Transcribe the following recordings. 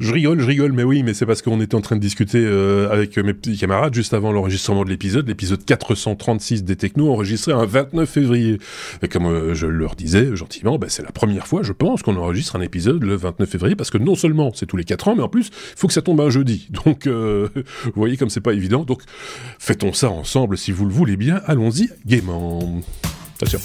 Je rigole, je rigole, mais oui, mais c'est parce qu'on était en train de discuter euh, avec mes petits camarades juste avant l'enregistrement de l'épisode, l'épisode 436 des Technos, enregistré un 29 février. Et comme euh, je leur disais gentiment, bah, c'est la première fois, je pense, qu'on enregistre un épisode le 29 février, parce que non seulement c'est tous les 4 ans, mais en plus, il faut que ça tombe un jeudi. Donc, euh, vous voyez comme c'est pas évident. Donc, fêtons ça ensemble si vous le voulez bien. Allons-y gaiement. Attention.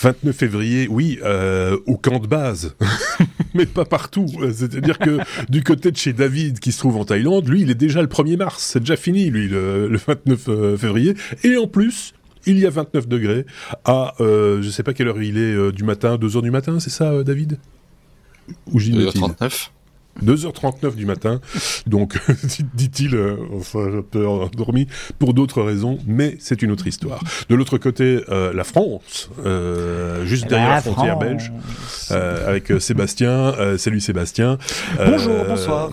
29 février, oui, euh, au camp de base, mais pas partout. C'est-à-dire que du côté de chez David, qui se trouve en Thaïlande, lui, il est déjà le 1er mars. C'est déjà fini, lui, le, 29 euh, février. Et en plus, il y a 29 degrés à, euh, je sais pas quelle heure il est, euh, du matin, 2 heures du matin, c'est ça, David? Ou 2h39 2h39 du matin, donc dit-il, euh, enfin un peu endormi pour d'autres raisons, mais c'est une autre histoire. De l'autre côté, euh, la France, euh, juste derrière la, frontière belge, avec Sébastien. salut Sébastien. Bonjour, bonsoir.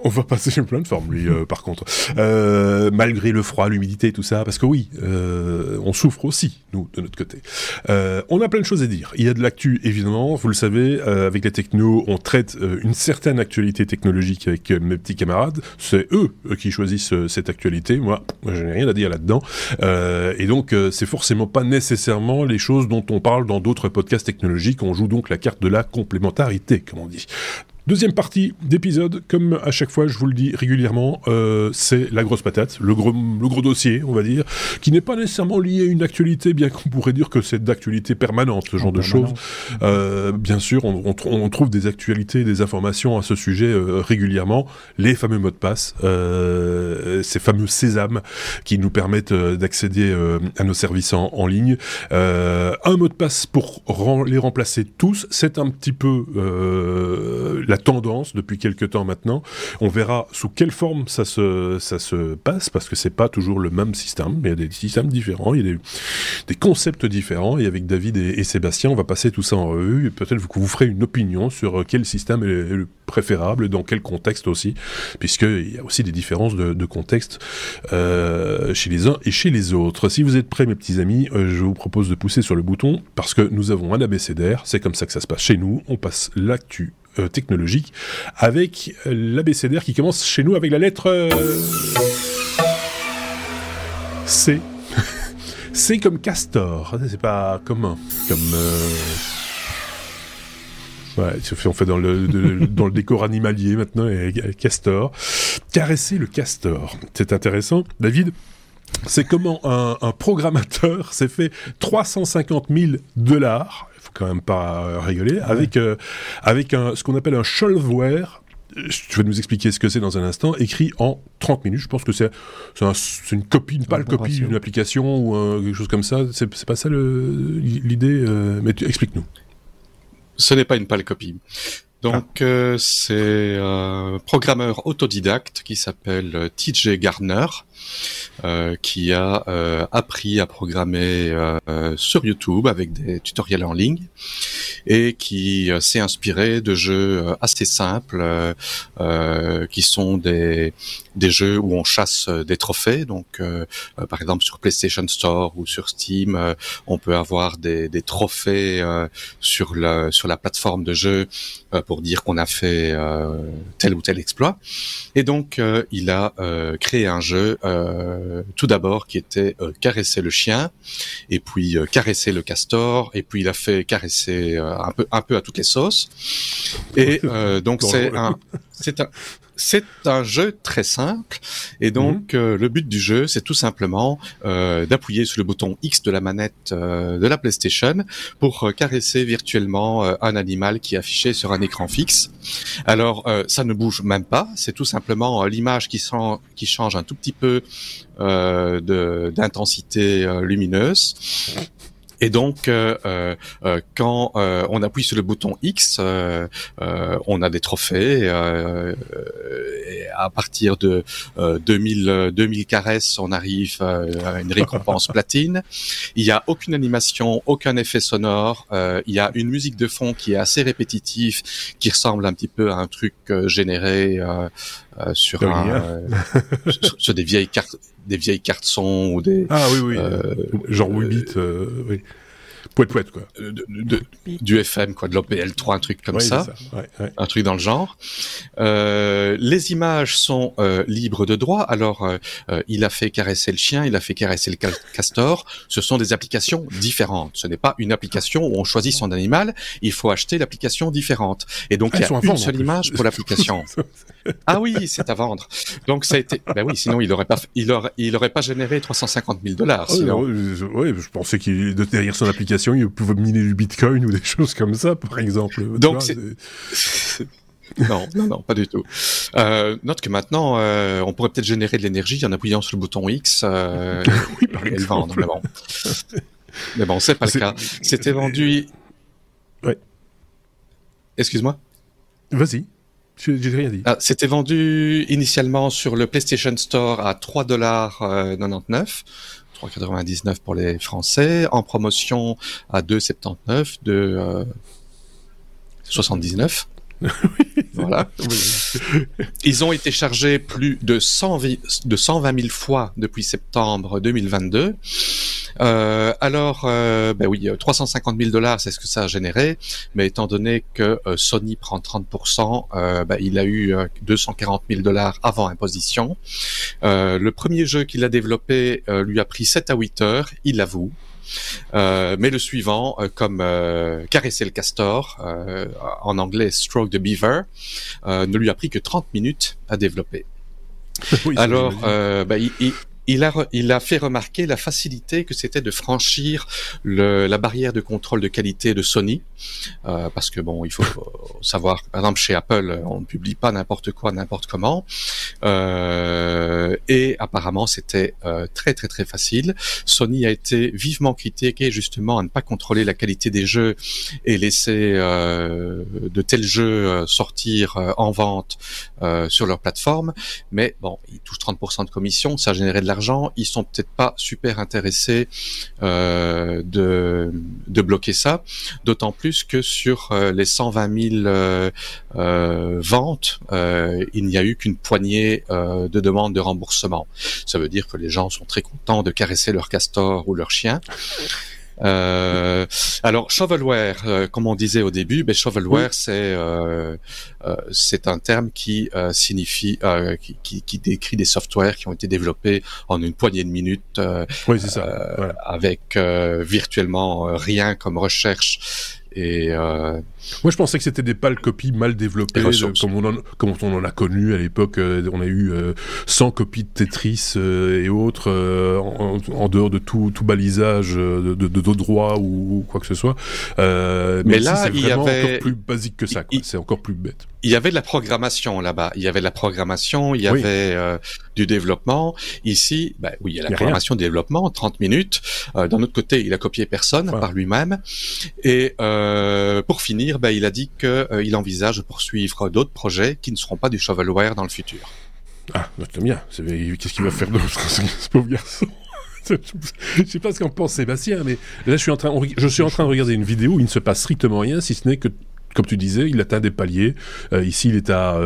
On va passer une plein de formes, lui, euh, par contre. Euh, malgré le froid, l'humidité tout ça, parce que oui, euh, on souffre aussi, nous, de notre côté. on a plein de choses à dire. Il y a de l'actu, évidemment, vous le savez, avec les technos, on traite une certaine actualité technologique avec mes petits camarades. C'est eux qui choisissent cette actualité. Moi, je n'ai rien à dire là-dedans. et donc, c'est forcément pas nécessairement les choses dont on parle dans d'autres podcasts technologiques. On joue donc la carte de la complémentarité, comme on dit. Deuxième partie d'épisode, comme à chaque fois, je vous le dis régulièrement, euh, c'est la grosse patate, le gros, le gros dossier, on va dire, qui n'est pas nécessairement lié à une actualité, bien qu'on pourrait dire que c'est d'actualité permanente, ce genre de choses. Euh, bien sûr, on, on, on, trouve des actualités, des informations à ce sujet euh, régulièrement. Les fameux mots de passe, ces fameux sésames qui nous permettent d'accéder à nos services en, en ligne. un mot de passe pour les remplacer tous, c'est un petit peu la tendance depuis quelques temps maintenant. On verra sous quelle forme ça se, ça se passe, parce que c'est pas toujours le même système, il y a des systèmes différents, il y a des, concepts différents, et avec David et, Sébastien, on va passer tout ça en revue, et peut-être que vous ferez une opinion sur quel système est, le préférable, dans quel contexte aussi, puisqu'il y a aussi des différences de, contexte euh, chez les uns et chez les autres. Si vous êtes prêts, mes petits amis, euh, je vous propose de pousser sur le bouton, parce que nous avons un abécédaire, c'est comme ça que ça se passe chez nous, on passe l'actu euh, technologique avec l'abécédaire qui commence chez nous avec la lettre euh, C. C comme castor. C'est pas commun. Comme. Euh, ouais, on fait dans le, dans le décor animalier maintenant, castor. Caresser le castor. C'est intéressant. David, c'est comment un, un programmateur s'est fait 350 000 dollars quand même pas euh, rigoler, avec, euh, avec un, ce qu'on appelle un shelfware tu vas nous expliquer ce que c'est dans un instant, écrit en 30 minutes. Je pense que c'est une copie, une pâle copie d'une application ou quelque chose comme ça. C'est pas ça l'idée, euh, mais explique-nous. Ce n'est pas une pâle copie. Donc ah. c'est un programmeur autodidacte qui s'appelle TJ Garner euh, qui a euh, appris à programmer euh, sur YouTube avec des tutoriels en ligne et qui s'est inspiré de jeux assez simples qui sont des des jeux où on chasse des trophées. Donc, par exemple, sur PlayStation Store ou sur Steam, on peut avoir des, des trophées sur la sur la plateforme de jeu pour dire qu'on a fait tel ou tel exploit. Et donc, il a créé un jeu euh, tout d'abord qui était euh, caresser le chien, et puis euh, caresser le castor, et puis il a fait caresser un peu un peu à toutes les sauces. Et donc c'est un c'est un c'est un jeu très simple et donc mhm. euh, le but du jeu c'est tout simplement euh, d'appuyer sur le bouton X de la manette euh, de la PlayStation pour caresser virtuellement un animal qui est affiché sur un écran fixe. Alors ça ne bouge même pas, c'est tout simplement l'image qui, qui change un tout petit peu d'intensité lumineuse et donc, euh, euh, euh, quand on appuie sur le bouton X, on a des trophées à partir de 2000 2000 caresses, on arrive à une récompense platine. Il y a aucune animation, aucun effet sonore. il y a une musique de fond qui est assez répétitive, qui ressemble un petit peu à un truc généré sur, un, sur, des vieilles cartes des vieilles cartes son ou des ah oui oui genre 8 bits oui Du FM quoi, de l'OPL3, un truc comme ça, un truc dans le genre. Euh, les images sont euh, libres de droit. Alors euh, il a fait caresser le chien, il a fait caresser le castor. Ce sont des applications différentes. Ce n'est pas une application où on choisit son animal. Il faut acheter l'application différente. Et donc il y a une seule image pour l'application. ah oui, c'est à vendre. Donc ça a été. Ben oui, sinon il aurait pas, il aurait, il aurait pas généré 350 000 dollars. Oui, je pensais qu'il derrière son application il pouvait miner du bitcoin ou des choses comme ça, par exemple. Donc, non, non, non, pas du tout. Euh, note que maintenant, euh, on pourrait peut-être générer de l'énergie en appuyant sur le bouton X euh, oui, par et exemple. le vendre. Mais bon, c'est pas le cas. C'était vendu. Ouais. Excuse-moi? Vas-y. J'ai rien dit. Ah, C'était vendu initialement sur le PlayStation Store à 3,99 dollars 3,99 pour les Français, en promotion à 2,79 de 79. Euh, voilà. Ils ont été chargés plus de 100 de 120 000 fois depuis septembre 2022. Euh, alors, euh, ben oui, 350 000 dollars, c'est ce que ça a généré, mais étant donné que euh, Sony prend 30%, euh, ben, il a eu 240 000 dollars avant imposition. le premier jeu qu'il a développé lui a pris 7 à 8 heures, il l'avoue. Euh, mais le suivant, comme euh, caresser le castor, en anglais stroke the beaver, ne lui a pris que 30 minutes à développer. Alors, bah, il, il il a fait remarquer la facilité que c'était de franchir le, la barrière de contrôle de qualité de Sony, euh, parce que bon, il faut savoir, par exemple chez Apple, on ne publie pas n'importe quoi, n'importe comment, euh, et apparemment c'était euh, très très très facile. Sony a été vivement critiqué justement à ne pas contrôler la qualité des jeux et laisser de tels jeux sortir en vente sur leur plateforme, mais bon, ils touchent 30% de commission, ça a généré de ils sont peut-être pas super intéressés euh, de, de bloquer ça, d'autant plus que sur euh, les 120 000 euh, ventes, il n'y a eu qu'une poignée de demandes de remboursement. Ça veut dire que les gens sont très contents de caresser leur castor ou leur chien. Euh, alors shovelware, euh, comme on disait au début, ben shovelware c'est euh, euh, c'est un terme qui signifie qui, qui, qui, décrit des softwares qui ont été développés en une poignée de minutes, oui, avec virtuellement rien comme recherche et euh... Moi, je pensais que c'était des pâles copies mal développées, comme, on en, comme on en a connu à l'époque. Euh, on a eu 100 euh, copies de Tetris euh, et autres en, en, dehors de tout, tout balisage de, de, de, droit ou, quoi que ce soit. mais, mais là, il y avait encore plus basique que ça. C'est encore plus bête. Il y avait de la programmation là-bas. Il y avait de la programmation. Il y avait du développement. Ici, bah, oui, il y a la programmation, développement, 30 minutes. D'un autre côté, il a copié personne par lui-même. Et euh, pour finir, bah, il a dit qu'il euh, envisage de poursuivre d'autres projets qui ne seront pas du shovelware dans le futur. Ah, c'est bien. Qu'est-ce qu'il va faire d'autre, ce pauvre garçon? Je sais pas ce qu'en pense Sébastien, mais là je suis en train, je suis en train de regarder une vidéo où il ne se passe strictement rien, si ce n'est que comme tu disais, il atteint des paliers. Euh, ici, il est à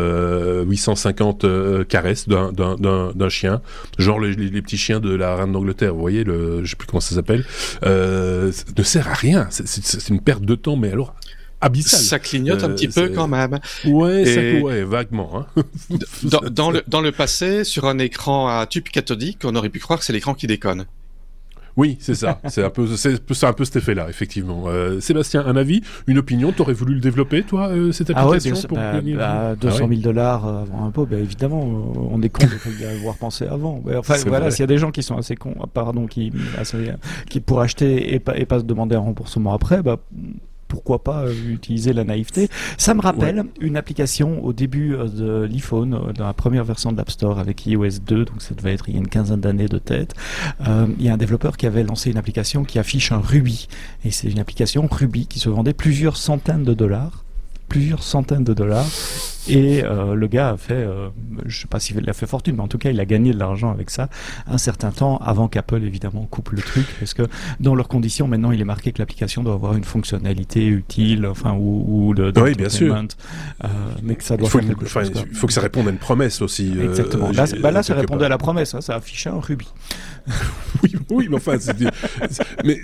850 caresses d'un chien, genre les, petits chiens de la reine d'Angleterre. Vous voyez, le, je sais plus comment ça s'appelle. Euh, ne sert à rien. C'est une perte de temps, mais alors abyssal. Ça clignote un petit peu quand même. Ouais, ça, ouais vaguement. Hein. dans, le, dans le passé, sur un écran à tube cathodique, on aurait pu croire que c'est l'écran qui déconne. Oui, c'est ça. c'est un peu, c'est un peu cet effet-là, effectivement. Euh, Sébastien, un avis, une opinion T'aurais voulu le développer, toi, euh, cette application ah ouais, pour bah, 200 000 ah dollars euh, avant un pot, bah, évidemment, on est con de y avoir pensé avant. enfin, voilà, s'il y a des gens qui sont assez cons, pardon, qui, qui pour acheter et pas, et pas se demander un remboursement après, bah pourquoi pas euh, utiliser la naïveté. Ça me rappelle une application au début euh, de l'iPhone, euh, dans la première version de l'App Store avec iOS 2, donc ça devait être il y a une quinzaine d'années de tête. il y a un développeur qui avait lancé une application qui affiche un rubis. Et c'est une application rubis qui se vendait plusieurs centaines de dollars plusieurs centaines de dollars. Et euh, le gars a fait, euh, je sais pas s'il a fait fortune, mais en tout cas, il a gagné de l'argent avec ça un certain temps avant qu'Apple évidemment coupe le truc, parce que dans leurs conditions, maintenant, il est marqué que l'application doit avoir une fonctionnalité utile, enfin ou, ou de, oui, bien sûr. Euh, mais que ça doit il faut, faire quelque chose, il faut que ça réponde à une promesse aussi. Euh, Exactement. là, bah là ça répondait à la promesse, hein, ça affichait un rubis. oui, oui, mais enfin, mais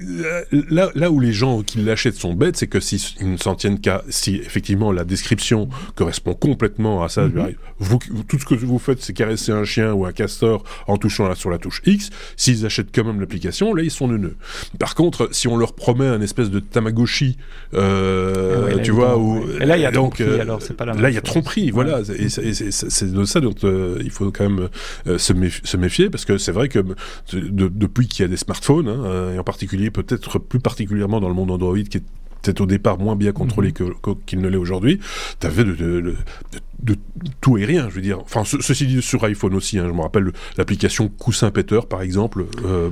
là, là où les gens qui l'achètent sont bêtes, c'est que s'ils ne s'en tiennent qu'à si effectivement la description correspond complètement à ça, mhm. vous, tout ce que vous faites, c'est caresser un chien ou un castor en touchant là, sur la touche X. S'ils achètent quand même l'application, là, ils sont neuneux. Par contre, si on leur promet un espèce de Tamagotchi, euh, ah tu vois, ou là, il y a donc, euh, alors c'est pas la Là, il y a tromperie, voilà. Et c'est de ça dont euh, il faut quand même euh, se, méfier, se, méfier, parce que c'est vrai que depuis qu'il y a des smartphones, hein, et en particulier, peut-être plus particulièrement dans le monde Android, qui est peut-être au départ moins bien contrôlé mhm. qu'il ne l'est aujourd'hui, tu avais de, tout et rien, je veux dire. Enfin, ceci dit, sur iPhone aussi, hein, je me rappelle l'application Coussin Peter, par exemple, euh,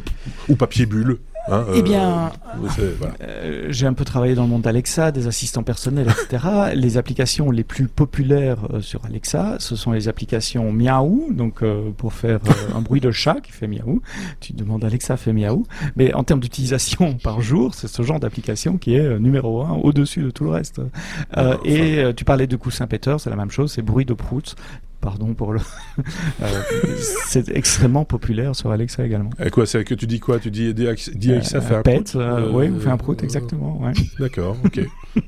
ou Papier Bulle, Hein, eh bien, euh, euh, j'ai un peu travaillé dans le monde d'Alexa, des assistants personnels, etc. les applications les plus populaires euh, sur Alexa, ce sont les applications Miaou, donc pour faire un bruit de chat qui fait Miaou. Tu demandes Alexa fait Miaou, mais en termes d'utilisation par jour, c'est ce genre d'application qui est numéro un au-dessus de tout le reste. et tu parlais de coussin Peter, c'est la même chose, c'est bruit de prout Pardon pour le. Euh, c'est extrêmement populaire sur Alexa également. Et quoi, c'est que tu dis quoi? Tu dis, dis Alexa fait un pet, euh, oui, ou fait un prout, exactement. Ouais. D'accord, ok.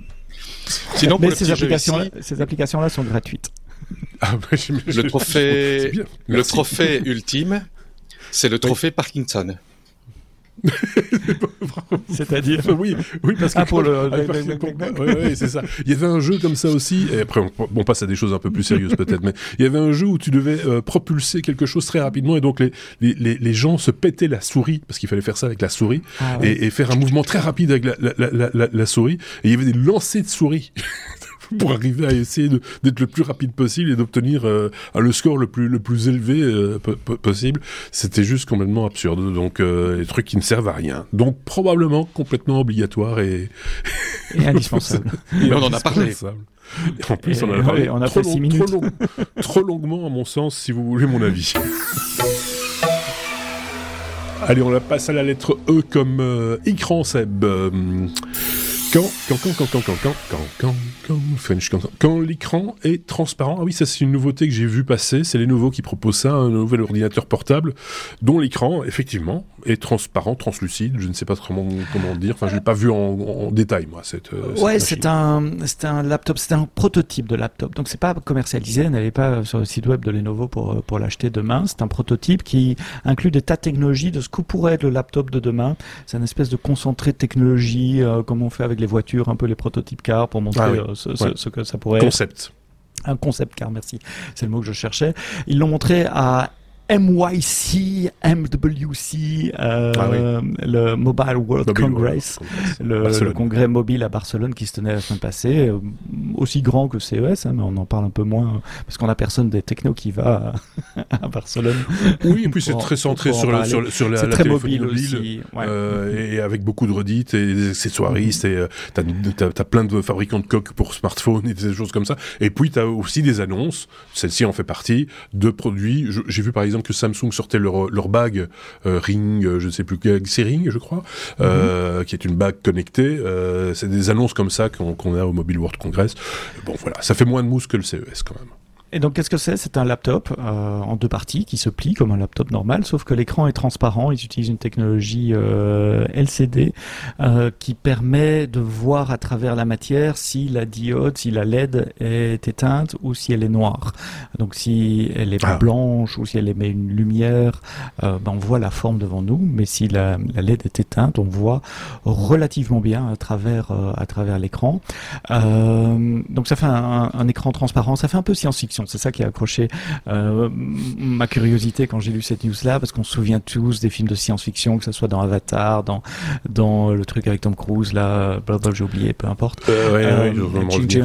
Sinon, Mais ces applications-là ces applications sont gratuites. Ah, bah, le trophée, le trophée ultime, c'est le trophée Parkinson. C'est-à-dire oui, oui, parce que ah, pour le. c'est ça. Il y avait un jeu comme ça aussi. Et après, on, passe à des choses un peu plus sérieuses peut-être, mais il y avait un jeu où tu devais euh, propulser quelque chose très rapidement et donc les, les, les, gens se pétaient la souris parce qu'il fallait faire ça avec la souris ah, et, et, faire un mouvement très rapide avec la, la, la, la souris. Et il y avait des lancers de souris. pour arriver à essayer d'être le plus rapide possible et d'obtenir euh, le score le plus, le plus élevé euh, possible. C'était juste complètement absurde. Donc, euh, des trucs qui ne servent à rien. Donc, probablement complètement obligatoire et, et indispensable. et on en a parlé. en plus, on en a parlé on a trop, long, trop, long, trop longuement, à mon sens, si vous voulez mon avis. Allez, on la passe à la lettre E comme écran Seb. Quand, quand, quand, quand, quand, quand, quand, quand, quand, quand, quand l'écran est transparent. Ah oui, ça c'est une nouveauté que j'ai vu passer. C'est les nouveaux qui proposent ça, un nouvel ordinateur portable dont l'écran, effectivement, est transparent, translucide. Je ne sais pas comment, comment dire. Enfin, je l'ai pas vu en, détail, moi. Cette, ouais, c'est un, c'est un laptop, c'est un prototype de laptop. Donc c'est pas commercialisé. N'allez pas sur le site web de Lenovo pour pour l'acheter demain. C'est un prototype qui inclut des tas de technologies de ce que pourrait être le laptop de demain. C'est un espèce de concentré de technologie, comme on fait avec les voitures, un peu les prototypes cars pour montrer ah euh, ce, que ça pourrait Concept. Un concept car, merci. C'est le mot que je cherchais. Ils l'ont montré à MYC, MWC, euh, ah le Mobile World Congress, le, congrès mobile à Barcelone qui se tenait la semaine passée, euh, aussi grand que CES, hein, mais on en parle un peu moins parce qu'on a personne des technos qui va à, Barcelone. Oui, et puis c'est très centré sur, la, sur, sur la, très mobile, aussi, euh, et avec beaucoup de redites et des accessoiristes et t'as as, plein de fabricants de coques pour smartphones et des choses comme ça. Et puis t'as aussi des annonces, celle-ci en fait partie, de produits. J'ai vu par exemple que Samsung sortait leur, leur bague euh, Ring, euh, je ne sais plus, c'est Ring, je crois, euh, mhm. qui est une bague connectée. c'est des annonces comme ça qu'on a au Mobile World Congress. Bon, voilà, ça fait moins de mousse que le CES quand même. Et donc, qu'est-ce que c'est? C'est un laptop euh, en deux parties qui se plie comme un laptop normal, sauf que l'écran est transparent. Ils utilisent une technologie euh, LCD euh, qui permet de voir à travers la matière si la diode, si la LED est éteinte ou si elle est noire. Donc, si elle est ah. blanche ou si elle émet une lumière, ben, on voit la forme devant nous. Mais si la, la, LED est éteinte, on voit relativement bien à travers à travers l'écran. donc, ça fait un, un, écran transparent. Ça fait un peu science-fiction C'est ça qui a accroché ma curiosité quand j'ai lu cette news-là, parce qu'on se souvient tous des films de science-fiction, que ce soit dans Avatar, dans dans le truc avec Tom Cruise, là, j'ai oublié, peu importe. Euh,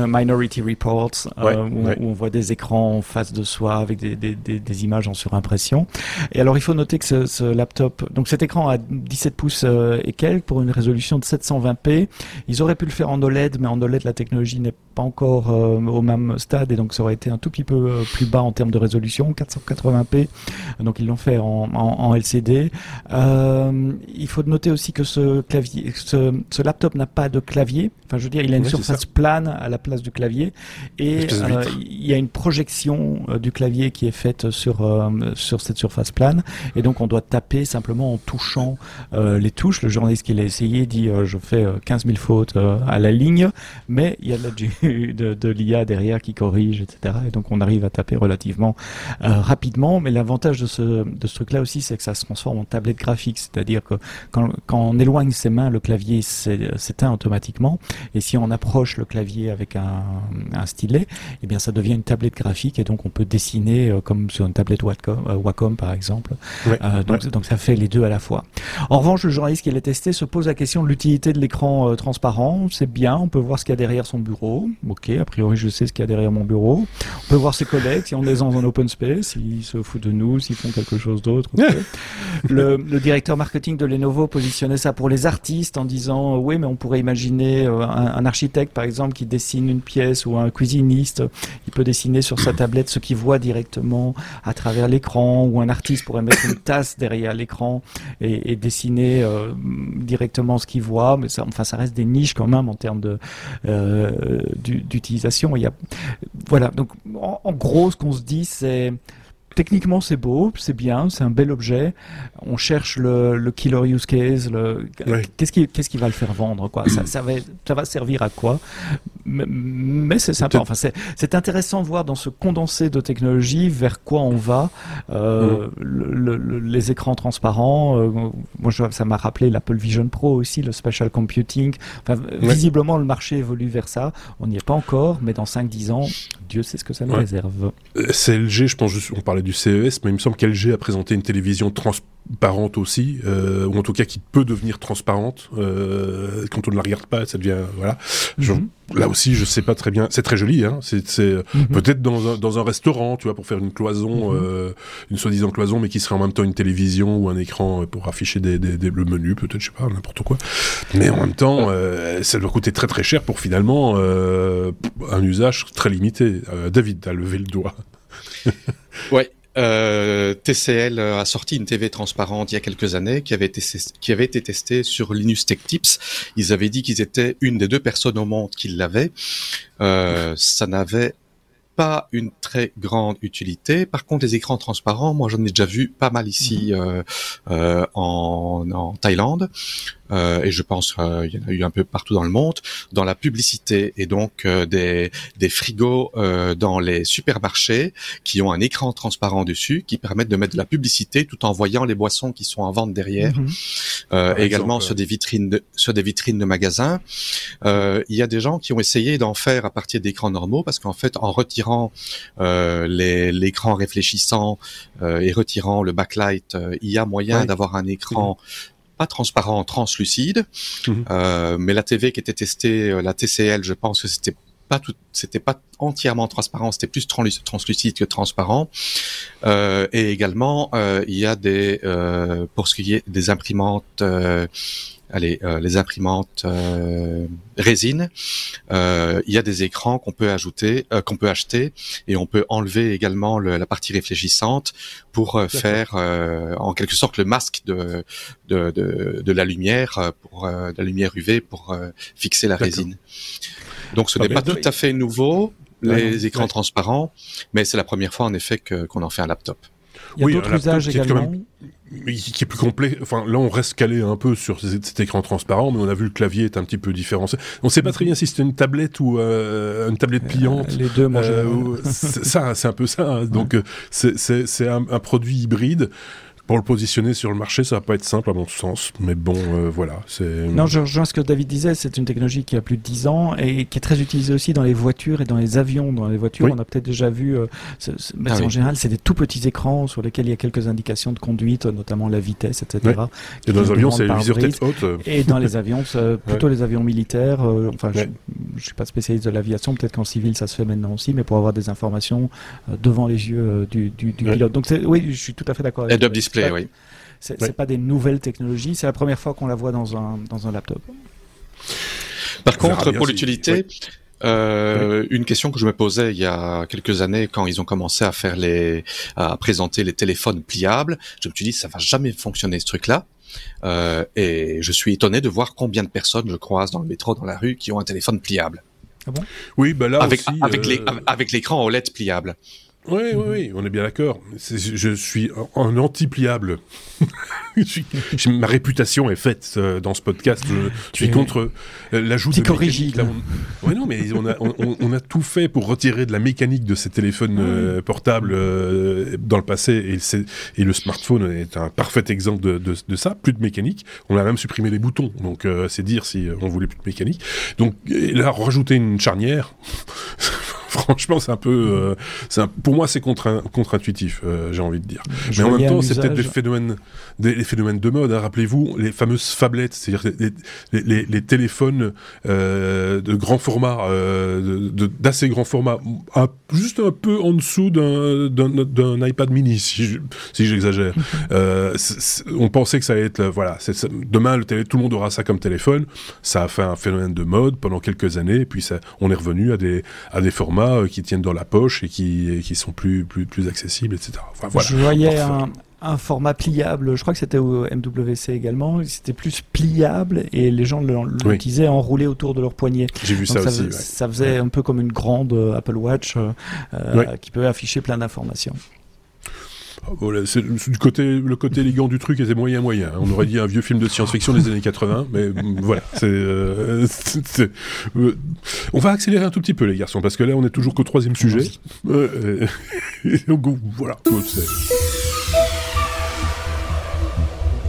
Minority Reports, où, on voit des écrans en face de soi avec des, des, des, des images en surimpression. Et alors, il faut noter que ce, ce laptop, donc cet écran a 17 pouces et quelques pour une résolution de 720p. Ils auraient pu le faire en OLED, mais en OLED, la technologie n'est pas encore au même stade et donc ça aurait été un tout petit peu plus bas en termes de résolution, 480p. Donc ils l'ont fait en, en, LCD. Euh, il faut noter aussi que ce clavier, ce, ce laptop n'a pas de clavier. Enfin, je veux dire, il a une surface plane à la place du clavier et euh, il y a une projection euh, du clavier qui est faite sur euh, sur cette surface plane et donc on doit taper simplement en touchant les touches. Le journaliste qui l'a essayé dit je fais 15 000 fautes à la ligne, mais il y a de, de, de l'IA derrière qui corrige, etc. Et donc on arrive à taper relativement rapidement. Mais l'avantage de ce de ce truc-là aussi, c'est que ça se transforme en tablette graphique, c'est-à-dire que quand, quand on éloigne ses mains, le clavier s'éteint automatiquement et si on approche le clavier avec un, un, stylet, eh bien ça devient une tablette graphique et donc on peut dessiner euh, comme sur une tablette Wacom, euh, Wacom par exemple. Euh, donc, donc ça fait les deux à la fois. En revanche, le journaliste qui l'a testé se pose la question de l'utilité de l'écran transparent. C'est bien, on peut voir ce qu'il y a derrière son bureau. Ok, a priori je sais ce qu'il y a derrière mon bureau. On peut ses collègues si on est dans un open space, s'ils se foutent de nous, s'ils font quelque chose d'autre. le, directeur marketing de Lenovo positionnait ça pour les artistes en disant oui mais on pourrait imaginer un, architecte, par exemple, qui dessine une pièce ou un cuisiniste, il peut dessiner sur sa tablette ce qu'il voit directement à travers l'écran, ou un artiste pourrait mettre une tasse derrière l'écran et, dessiner euh, directement ce qu'il voit. Mais ça, enfin, ça reste des niches quand même en termes de euh, d'utilisation. Voilà. Donc, en gros, ce qu'on se dit, c'est techniquement c'est beau, c'est bien, c'est un bel objet. On cherche le, le killer use case, le qu'est-ce qui qu'est-ce qui va le faire vendre quoi? Ça, ça, va ça va servir à quoi? Mais, c'est sympa. Enfin c'est intéressant de voir dans ce condensé de technologie vers quoi on va. Euh, mm. le, les écrans transparents. Euh, moi je, ça m'a rappelé l'Apple Vision Pro aussi, le spatial computing. Enfin, visiblement le marché évolue vers ça. On n'y est pas encore, mais dans 5-10 ans, Dieu sait ce que ça nous réserve. Euh, c'est LG, je pense, on parlait du CES, mais il me semble qu'LG a présenté une télévision transparente aussi, euh, ou en tout cas qui peut devenir transparente euh, quand on ne la regarde pas, ça devient voilà. Mhm. là aussi, je sais pas très bien. C'est très joli, hein. C'est mhm. peut-être dans un, dans un restaurant, tu vois, pour faire une cloison, mhm. euh, une soi-disant cloison, mais qui serait en même temps une télévision ou un écran pour afficher des, des, le menu, peut-être, je sais pas, n'importe quoi. Mais en même temps, ça doit coûter très très cher pour finalement un usage très limité. David, a levé le doigt. ouais, euh, TCL a sorti une TV transparente il y a quelques années qui avait été, qui avait été testée sur Linux Tech Tips. Ils avaient dit qu'ils étaient une des deux personnes au monde qui l'avaient. Euh, ça n'avait pas une très grande utilité. Par contre, les écrans transparents, moi j'en ai déjà vu pas mal ici mhm. euh, euh, en, en, Thaïlande. Euh, et je pense qu'il euh, y en a eu un peu partout dans le monde, dans la publicité et donc euh, des, des frigos dans les supermarchés qui ont un écran transparent dessus qui permettent de mettre de la publicité tout en voyant les boissons qui sont en vente derrière. Mhm. également sur des vitrines de, sur des vitrines de magasins. il y a des gens qui ont essayé d'en faire à partir d'écrans normaux parce qu'en fait en retirant l'écran réfléchissant et retirant le backlight, il y a moyen d'avoir un écran pas transparent, translucide. Mhm. Euh, mais la TV qui était testée, euh, la TCL, je pense que c'était pas tout, c'était pas entièrement transparent, c'était plus translucide que transparent. Euh, et également, euh, il y a des, euh, pour ce qui est des imprimantes allez, euh, les imprimantes euh, résine, euh, il y a des écrans qu'on peut ajouter, euh, qu'on peut acheter, et on peut enlever également le, la partie réfléchissante pour euh, faire en quelque sorte le masque de de, de, de la lumière pour de la lumière UV pour fixer la résine. Donc ce ah, n'est pas tout à fait nouveau les écrans transparents, mais c'est la première fois en effet qu'on en fait un laptop. Il y a oui, d'autres usages également. qui est plus complet. Enfin, là, on reste calé un peu sur cet écran transparent, mais on a vu le clavier est un petit peu différencié. On ne sait pas très bien si c'était une tablette ou euh, une tablette euh, pliante. les deux, moi, euh, ça, c'est un peu ça. Hein. Donc, c'est un, un, produit hybride pour le positionner sur le marché, ça va pas être simple à mon sens. Mais bon, euh, voilà. Non, je rejoins ce que David disait. C'est une technologie qui a plus de 10 ans et qui est très utilisée aussi dans les voitures et dans les avions. Dans les voitures, on a peut-être déjà vu. Euh, ah en général, c'est des tout petits écrans sur lesquels il y a quelques indications de conduite, notamment la vitesse, etc. Et dans les avions, c'est viseur tête haute. Et dans les avions, plutôt les avions militaires. Euh, enfin, je, je suis pas spécialiste de l'aviation. Peut-être qu'en civil, ça se fait maintenant aussi, mais pour avoir des informations devant les yeux du, du, du pilote. Donc, oui, je suis tout à fait d'accord. Display, oui. C'est pas des nouvelles technologies, c'est la première fois qu'on la voit dans un, dans un laptop. Par contre, pour l'utilité, euh, une question que je me posais il y a quelques années quand ils ont commencé à faire les, à présenter les téléphones pliables, je me suis dit ça va jamais fonctionner ce truc-là. Euh, et je suis étonné de voir combien de personnes je croise dans le métro, dans la rue, qui ont un téléphone pliable. Ah bon? Oui, bah là avec, aussi, avec, euh, avec l'écran OLED pliable. Oui, oui, oui, on est bien d'accord. Je suis un anti-pliable. ma réputation est faite euh, dans ce podcast. Je, suis contre euh, l'ajout de mécanique. Oui, non, mais on a, on, a, tout fait pour retirer de la mécanique de ces téléphones euh, portables dans le passé, et, et, le smartphone est un parfait exemple de, de, ça. Plus de mécanique. On a même supprimé les boutons, donc c'est dire si on voulait plus de mécanique. Donc là, rajouter une charnière. franchement, c'est un peu, euh, pour moi, c'est contre-intuitif, euh, j'ai envie de dire. Mais en même temps, c'est peut-être des phénomènes, des, phénomènes de mode. Hein. Rappelez-vous les fameuses phablettes, c'est-à-dire les, téléphones euh, de grand format, d'assez grand format, juste un peu en dessous d'un iPad mini, si j'exagère. on pensait que ça allait être, voilà, demain, le télé, tout le monde aura ça comme téléphone. Ça a fait un phénomène de mode pendant quelques années, et puis ça, on est revenu à des, à des formats euh, qui tiennent dans la poche et qui, qui sont plus, plus, plus accessibles, etc. Je voyais un, format pliable, je crois que c'était au MWC également, c'était plus pliable et les gens l'utilisaient enroulé autour de leur poignet. J'ai vu ça, aussi. Ça faisait un peu comme une grande euh, Apple Watch euh, qui peut afficher plein d'informations. Voilà, c'est du côté, le côté élégant du truc c'est moyen moyen. On aurait dit un vieux film de science-fiction des années 80, mais voilà. Euh, euh, on va accélérer un tout petit peu les garçons parce que là on est toujours qu'au troisième sujet. Euh, donc voilà.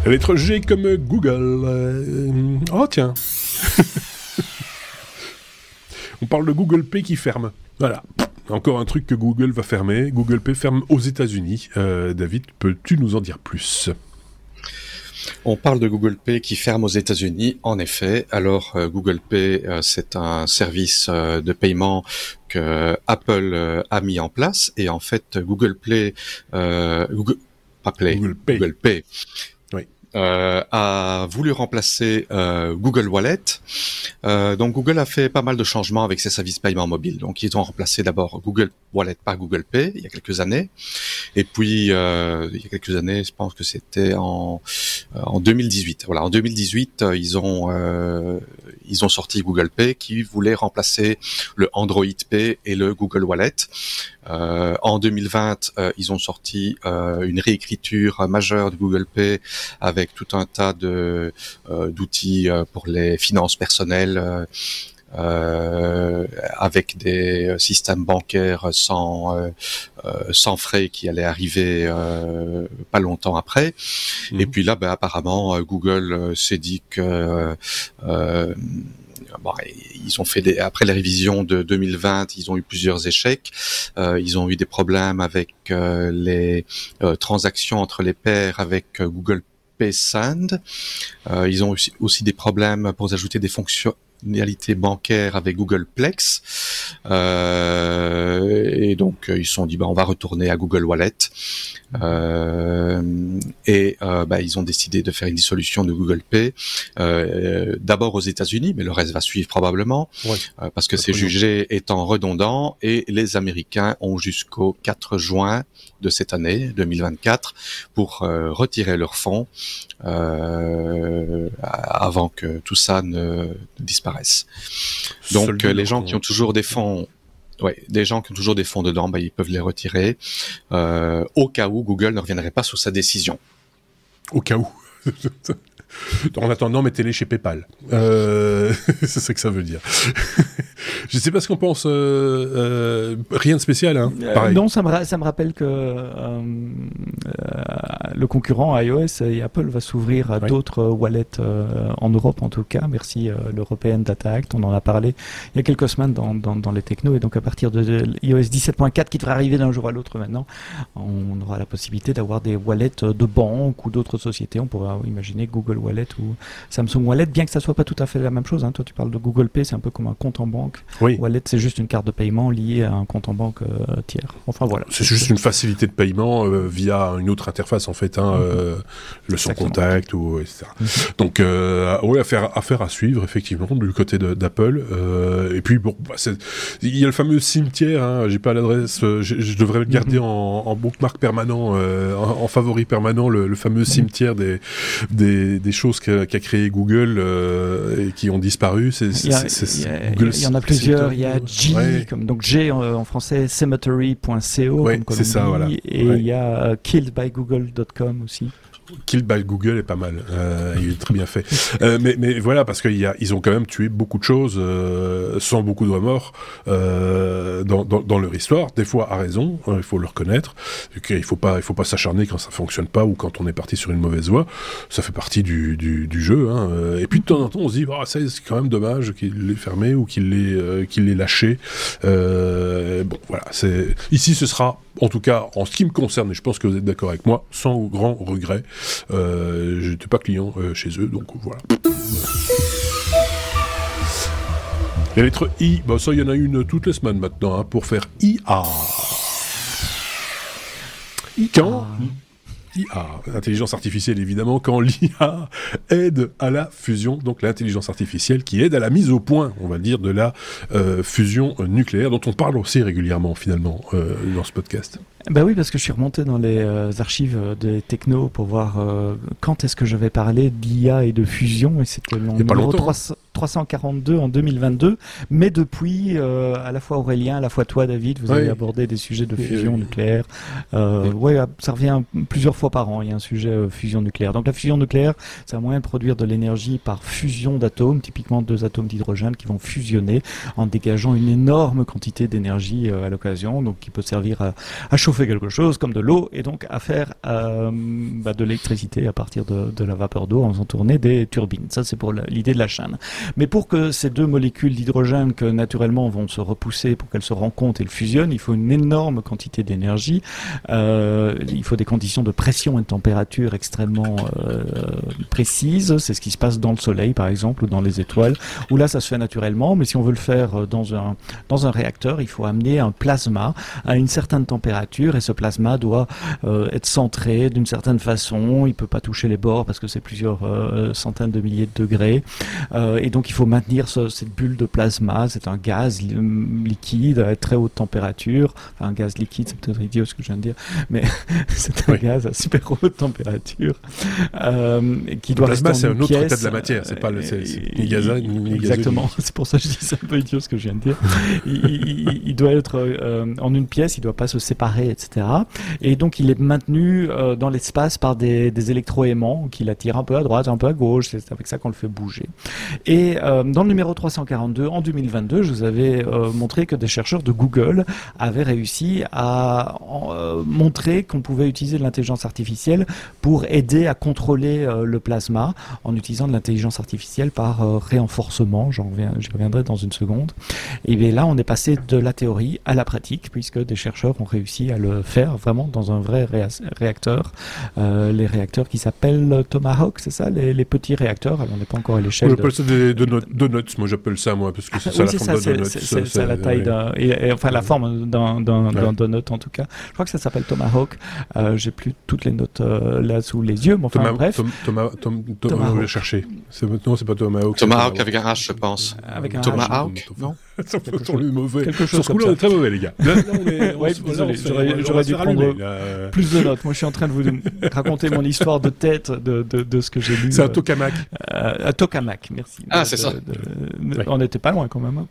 Lettre G comme Google. Oh tiens. on parle de Google Pay qui ferme. Voilà. Encore un truc que Google va fermer. Google Pay ferme aux États-Unis. Euh, David, peux-tu nous en dire plus? On parle de Google Pay qui ferme aux États-Unis, en effet. Alors euh, Google Pay, euh, c'est un service de paiement que Apple a mis en place et en fait Google Play, Google, pas Play, Google Pay, Google Pay euh, a voulu remplacer euh, Google Wallet. Euh, donc Google a fait pas mal de changements avec ses services paiement mobile. Donc ils ont remplacé d'abord Google Wallet par Google Pay il y a quelques années. Et puis euh, il y a quelques années, je pense que c'était en en 2018. Voilà, en 2018, ils ont ils ont sorti Google Pay qui voulait remplacer le Android Pay et le Google Wallet. Euh, en 2020, euh, ils ont sorti euh, une réécriture majeure de Google Pay avec tout un tas de d'outils pour les finances personnelles. avec des systèmes bancaires sans sans frais qui allaient arriver pas longtemps après. Et mmh. puis là, ben, apparemment, Google s'est dit que bon, ils ont fait des, après les révisions de 2020, ils ont eu plusieurs échecs. Euh, ils ont eu des problèmes avec euh, les euh, transactions entre les pairs avec Google Pay Send. ils ont aussi, aussi, des problèmes pour ajouter des fonctions bancaires avec Google Plex. Euh, et donc euh, ils se sont dit bah on va retourner à Google Wallet. Euh, et euh, bah, ils ont décidé de faire une dissolution de Google Pay. D'abord aux États-Unis, mais le reste va suivre probablement parce que c'est jugé étant redondant. Et les Américains ont jusqu'au 4 juin de cette année 2024 pour retirer leurs fonds avant que tout ça ne disparaisse donc euh, les gens qui ont toujours des fonds Ouais, des gens qui ont toujours des fonds dedans, bah, ils peuvent les retirer euh, au cas où Google ne reviendrait pas sur sa décision. Au cas où. en attendant, mettez-les chez PayPal. Euh, c'est ce que ça veut dire. je sais pas ce qu'on pense. Euh, rien de spécial, hein. non, ça me, ça me rappelle que le concurrent iOS et Apple va s'ouvrir à d'autres wallets en Europe, en tout cas. Merci l'European Data Act. On en a parlé il y a quelques semaines dans, dans, dans les technos. Et donc, à partir de, iOS 17.4, qui devrait arriver d'un jour à l'autre maintenant, on aura la possibilité d'avoir des wallets de banque ou d'autres sociétés. On pourra imaginer Google Wallet ou Samsung Wallet, bien que ça soit pas tout à fait la même chose. Hein. Toi, tu parles de Google Pay, c'est un peu comme un compte en banque. Oui. Wallet, c'est juste une carte de paiement liée à un compte en banque euh, tiers. Enfin voilà. C'est juste une facilité de paiement euh, via une autre interface en fait, hein, mhm. euh, le son contact ou etc. Mhm. Donc oui, affaire, affaire à suivre effectivement du côté d'Apple. et puis bon, bah, il y a le fameux cimetière. Hein, J'ai pas l'adresse. Je, devrais le garder mhm. en, en bookmark permanent, en, favori permanent, le, fameux cimetière des des, des choses qu'a créé Google et qui ont disparu. C'est en a plusieurs. Il y a G, comme, donc G en, français, cemetery.co, c'est ça, voilà. Et il y a euh, killedbygoogle.com aussi. Kill by Google est pas mal. Euh, il est très bien fait. Euh, mais, mais voilà, parce qu'ils ils ont quand même tué beaucoup de choses euh, sans beaucoup de remords dans, leur histoire. Des fois à raison, hein, il faut le reconnaître. Il faut pas, il faut pas s'acharner quand ça fonctionne pas ou quand on est parti sur une mauvaise voie. Ça fait partie du, jeu. Hein. Et puis de temps en temps, on se dit, oh, c'est quand même dommage qu'il l'ait fermé ou qu'il l'ait l'ait lâché. bon, voilà. Ici, ce sera en tout cas en ce qui me concerne, et je pense que vous êtes d'accord avec moi, sans grand regret. Euh, J'étais pas client euh, chez eux, donc voilà. La lettre I, bah ça il y en a une toutes les semaines maintenant, hein, pour faire IA. Quand IA, intelligence artificielle évidemment, quand l'IA aide à la fusion, donc l'intelligence artificielle qui aide à la mise au point, on va dire, de la euh, fusion nucléaire, dont on parle aussi régulièrement finalement euh, dans ce podcast. Bah oui, parce que je suis remonté dans les euh, archives des technos pour voir quand est-ce que je vais parler d'IA et de fusion, et c'était le numéro 342 en 2022. Mais depuis, à la fois Aurélien, à la fois toi, David, vous avez abordé des sujets de fusion nucléaire. ouais, ça revient plusieurs fois par an, il y a un sujet euh, fusion nucléaire. Donc la fusion nucléaire, c'est un moyen de produire de l'énergie par fusion d'atomes, typiquement deux atomes d'hydrogène qui vont fusionner en dégageant une énorme quantité d'énergie euh, à l'occasion, donc qui peut servir à, chauffer quelque chose comme de l'eau et donc à faire euh, bah, de l'électricité à partir de, la vapeur d'eau en faisant tourner des turbines. Ça c'est pour l'idée de la chaîne. Mais pour que ces deux molécules d'hydrogène que naturellement vont se repousser, pour qu'elles se rencontrent et le fusionnent, il faut une énorme quantité d'énergie. il faut des conditions de pression et de température extrêmement euh, précises. C'est ce qui se passe dans le Soleil, par exemple, ou dans les étoiles, où là, ça se fait naturellement. Mais si on veut le faire euh, dans un, dans un réacteur, il faut amener un plasma à une certaine température, et ce plasma doit euh, être centré d'une certaine façon. Il peut pas toucher les bords parce que c'est plusieurs centaines de milliers de degrés. Il faut maintenir cette bulle de plasma. C'est un gaz liquide à très haute température. Enfin, un gaz liquide, c'est peut-être idiot ce que je viens de dire, mais c'est un gaz assez super haute température euh, qui doit le plasma, c'est un autre état de la matière, c'est pas le ni gaz ni Exactement, c'est pour ça que je dis c'est un peu idiot ce que je viens de dire. il, doit être euh, en une pièce, il doit pas se séparer, etc. Et donc il est maintenu euh, dans l'espace par des, des électroaimants qui l'attirent un peu à droite, un peu à gauche. C'est avec ça qu'on le fait bouger. Et euh, dans le numéro 342 en 2022, je vous avais euh, montré que des chercheurs de Google avaient réussi à montrer qu'on pouvait utiliser l'intelligence artificielle pour aider à contrôler euh, le plasma en utilisant de l'intelligence artificielle par euh, réenforcement. J'en reviendrai dans une seconde. Et bien là, on est passé de la théorie à la pratique puisque des chercheurs ont réussi à le faire vraiment dans un vrai réacteur. Euh, les réacteurs qui s'appellent Tomahawk, c'est ça les, petits réacteurs. Alors on n'est pas encore à l'échelle. Appelle ça des donuts. Moi j'appelle ça moi parce que c'est ça la forme d'un donut. C'est la taille d'un, enfin la forme d'un donut en tout cas. Je crois que ça s'appelle Tomahawk. J'ai plus toutes les notes euh, là sous les yeux. Mais enfin, bref. Thomas, Thomas, Thomas, Thomas chercher. Non, c'est pas Tomahawk. Tomahawk avec un H, je pense. Avec un Tomahawk, non? on est mauvais. Quelque chose Sur ce coup-là, on est très mauvais, les gars. j'aurais dû prendre plus de notes. Moi, je suis en train de vous raconter mon histoire de tête de, de, de ce que j'ai lu. C'est un tokamak. Euh, un tokamak, merci. Ah, c'est ça. On n'était pas loin quand même. Hein.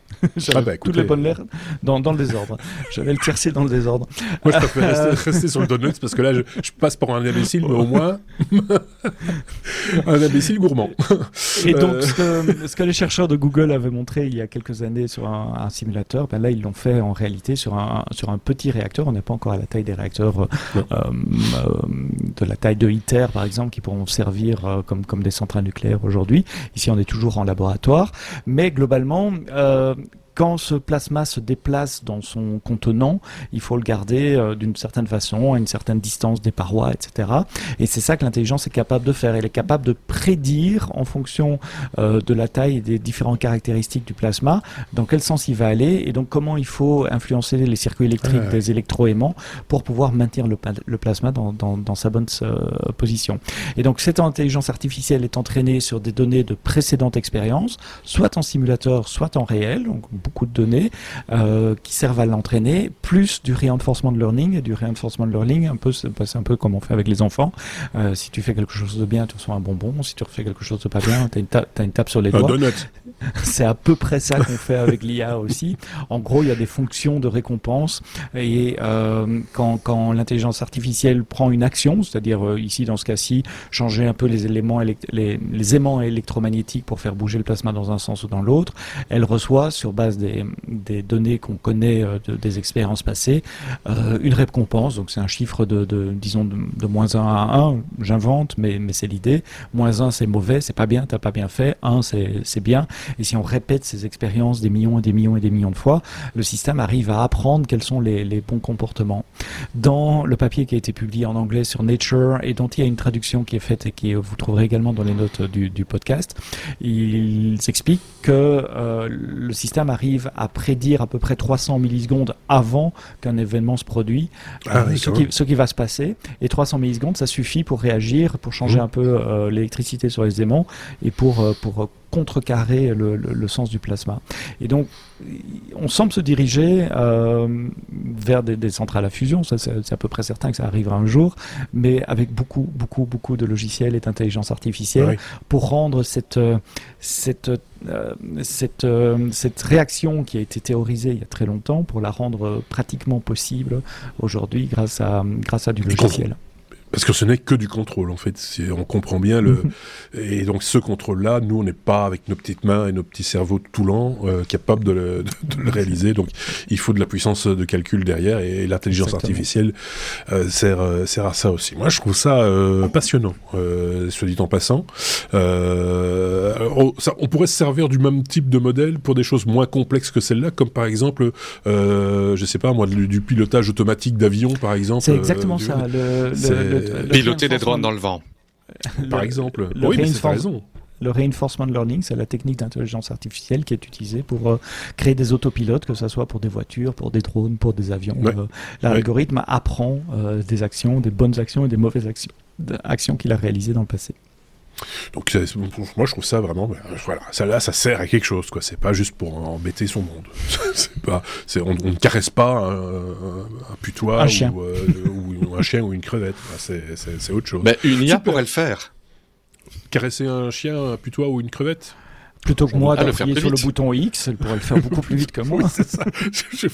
Ah bah, toutes les bonnes lettres dans, dans le désordre. J'avais le tiercé dans le désordre. Moi, je préfère rester, sur le donut parce que là, je, je passe pour un imbécile, mais au moins un imbécile gourmand. Et donc, ce que, ce que les chercheurs de Google avaient montré il y a quelques années sur un un, simulateur, ben là ils l'ont fait en réalité sur un, sur un petit réacteur. On n'est pas encore à la taille des réacteurs de la taille de ITER par exemple qui pourront servir comme, comme des centrales nucléaires aujourd'hui. Ici on est toujours en laboratoire, mais globalement quand ce plasma se déplace dans son contenant, il faut le garder euh, d'une certaine façon, à une certaine distance des parois, etc. Et c'est ça que l'intelligence est capable de faire. Elle est capable de prédire en fonction euh, de la taille et des différentes caractéristiques du plasma dans quel sens il va aller et donc comment il faut influencer les circuits électriques des électroaimants pour pouvoir maintenir le, plasma dans, dans, sa bonne euh, position. Et donc cette intelligence artificielle est entraînée sur des données de précédentes expériences, soit en simulateur, soit en réel, donc beaucoup de données euh, qui servent à l'entraîner, plus du reinforcement de learning. Et du reinforcement de learning, un peu, c'est un peu comme on fait avec les enfants. Euh, si tu fais quelque chose de bien, tu reçois un bonbon. Si tu refais quelque chose de pas bien, tu as, une tape sur les doigts. c'est à peu près ça qu'on fait avec l'IA aussi. En gros, il y a des fonctions de récompense. Et euh, quand, quand l'intelligence artificielle prend une action, c'est-à-dire ici dans ce cas-ci, changer un peu les éléments, les, les aimants électromagnétiques pour faire bouger le plasma dans un sens ou dans l'autre, elle reçoit sur base des, données qu'on connaît euh, des expériences passées, euh, une récompense. Donc c'est un chiffre de, disons de, moins 1 à 1, j'invente, mais, c'est l'idée. Moins 1 c'est mauvais, c'est pas bien, t'as pas bien fait. 1 c'est bien. Et si on répète ces expériences des millions et des millions et des millions de fois, le système arrive à apprendre quels sont les, bons comportements. Dans le papier qui a été publié en anglais sur Nature et dont il y a une traduction qui est faite et qui vous trouverez également dans les notes du, podcast, il s'explique que euh, le système arrive à prédire à peu près 300 millisecondes avant qu'un événement se produit, ah euh, ce, qui, va se passer. Et 300 millisecondes, ça suffit pour réagir, pour changer mmh. un peu euh, l'électricité sur les aimants et pour, euh, pour contrecarrer le, le, sens du plasma. Et donc, on semble se diriger vers des, centrales à fusion, ça c'est à peu près certain que ça arrivera un jour, mais avec beaucoup, beaucoup, beaucoup de logiciels et d'intelligence artificielle pour rendre cette, cette, cette, euh, cette réaction qui a été théorisée il y a très longtemps, pour la rendre pratiquement possible aujourd'hui grâce à, grâce à du logiciel. Parce que ce n'est que du contrôle, en fait. On comprend bien le. Mhm. et donc, ce contrôle-là, nous, on n'est pas avec nos petites mains et nos petits cerveaux tout lents euh, capables de le, de, le, réaliser. Donc, il faut de la puissance de calcul derrière et, l'intelligence artificielle euh, sert, euh, sert à ça aussi. Moi, je trouve ça euh, passionnant, euh, soit dit en passant. On, ça, on, pourrait se servir du même type de modèle pour des choses moins complexes que celle-là, comme par exemple, je sais pas moi, du, pilotage automatique d'avion, par exemple. C'est exactement ça. Le, le Piloter des drones dans le vent. Par exemple. Le oui, mais c'est raison. Le reinforcement learning, c'est la technique d'intelligence artificielle qui est utilisée pour euh, créer des autopilotes, que ce soit pour des voitures, pour des drones, pour des avions. Euh, l'algorithme apprend euh, des actions, des bonnes actions et des mauvaises actions, actions qu'il a réalisées dans le passé. Donc moi je trouve ça vraiment ben, voilà ça là ça sert à quelque chose quoi. C'est pas juste pour embêter son monde. C'est pas c'est on, ne caresse pas un, putois un chien. Ou, ou, un chien ou une crevette. C'est autre chose. Mais une IA pourrait le faire. Caresser un chien un putois ou une crevette? Plutôt que moi d'appuyer sur le bouton X, elle pourrait le faire beaucoup plus vite que moi. ça. Je.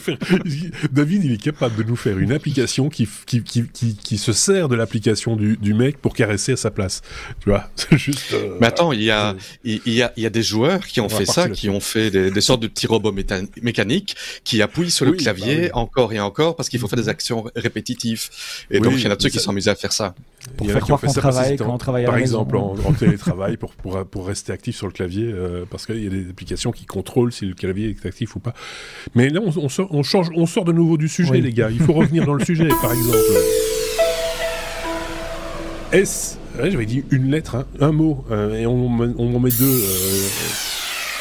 David, il est capable de nous faire une application qui, qui, qui, qui, se sert de l'application du, du, mec pour caresser à sa place. Tu vois, c'est juste. Euh, Mais attends, il y a, il y a, il y a des joueurs qui ont fait ça, qui ont fait des, des, sortes de petits robots mécaniques qui appuient sur le clavier bah encore et encore parce qu'il faut faire des actions répétitives. Et donc, il y en a ceux qui sont amusés à faire ça. Pour faire croire qu'on travaille, quand on travaille Par exemple, en, télétravail, pour, pour, pour rester actif sur le clavier. Euh, euh, parce qu'il y a des applications qui contrôlent si le clavier est actif ou pas. Mais là, on, sort, on change, on sort de nouveau du sujet, les gars. Il faut revenir dans le sujet, par exemple. S, j'avais dit une lettre, hein, un mot, euh, et on, on, en met deux. Euh,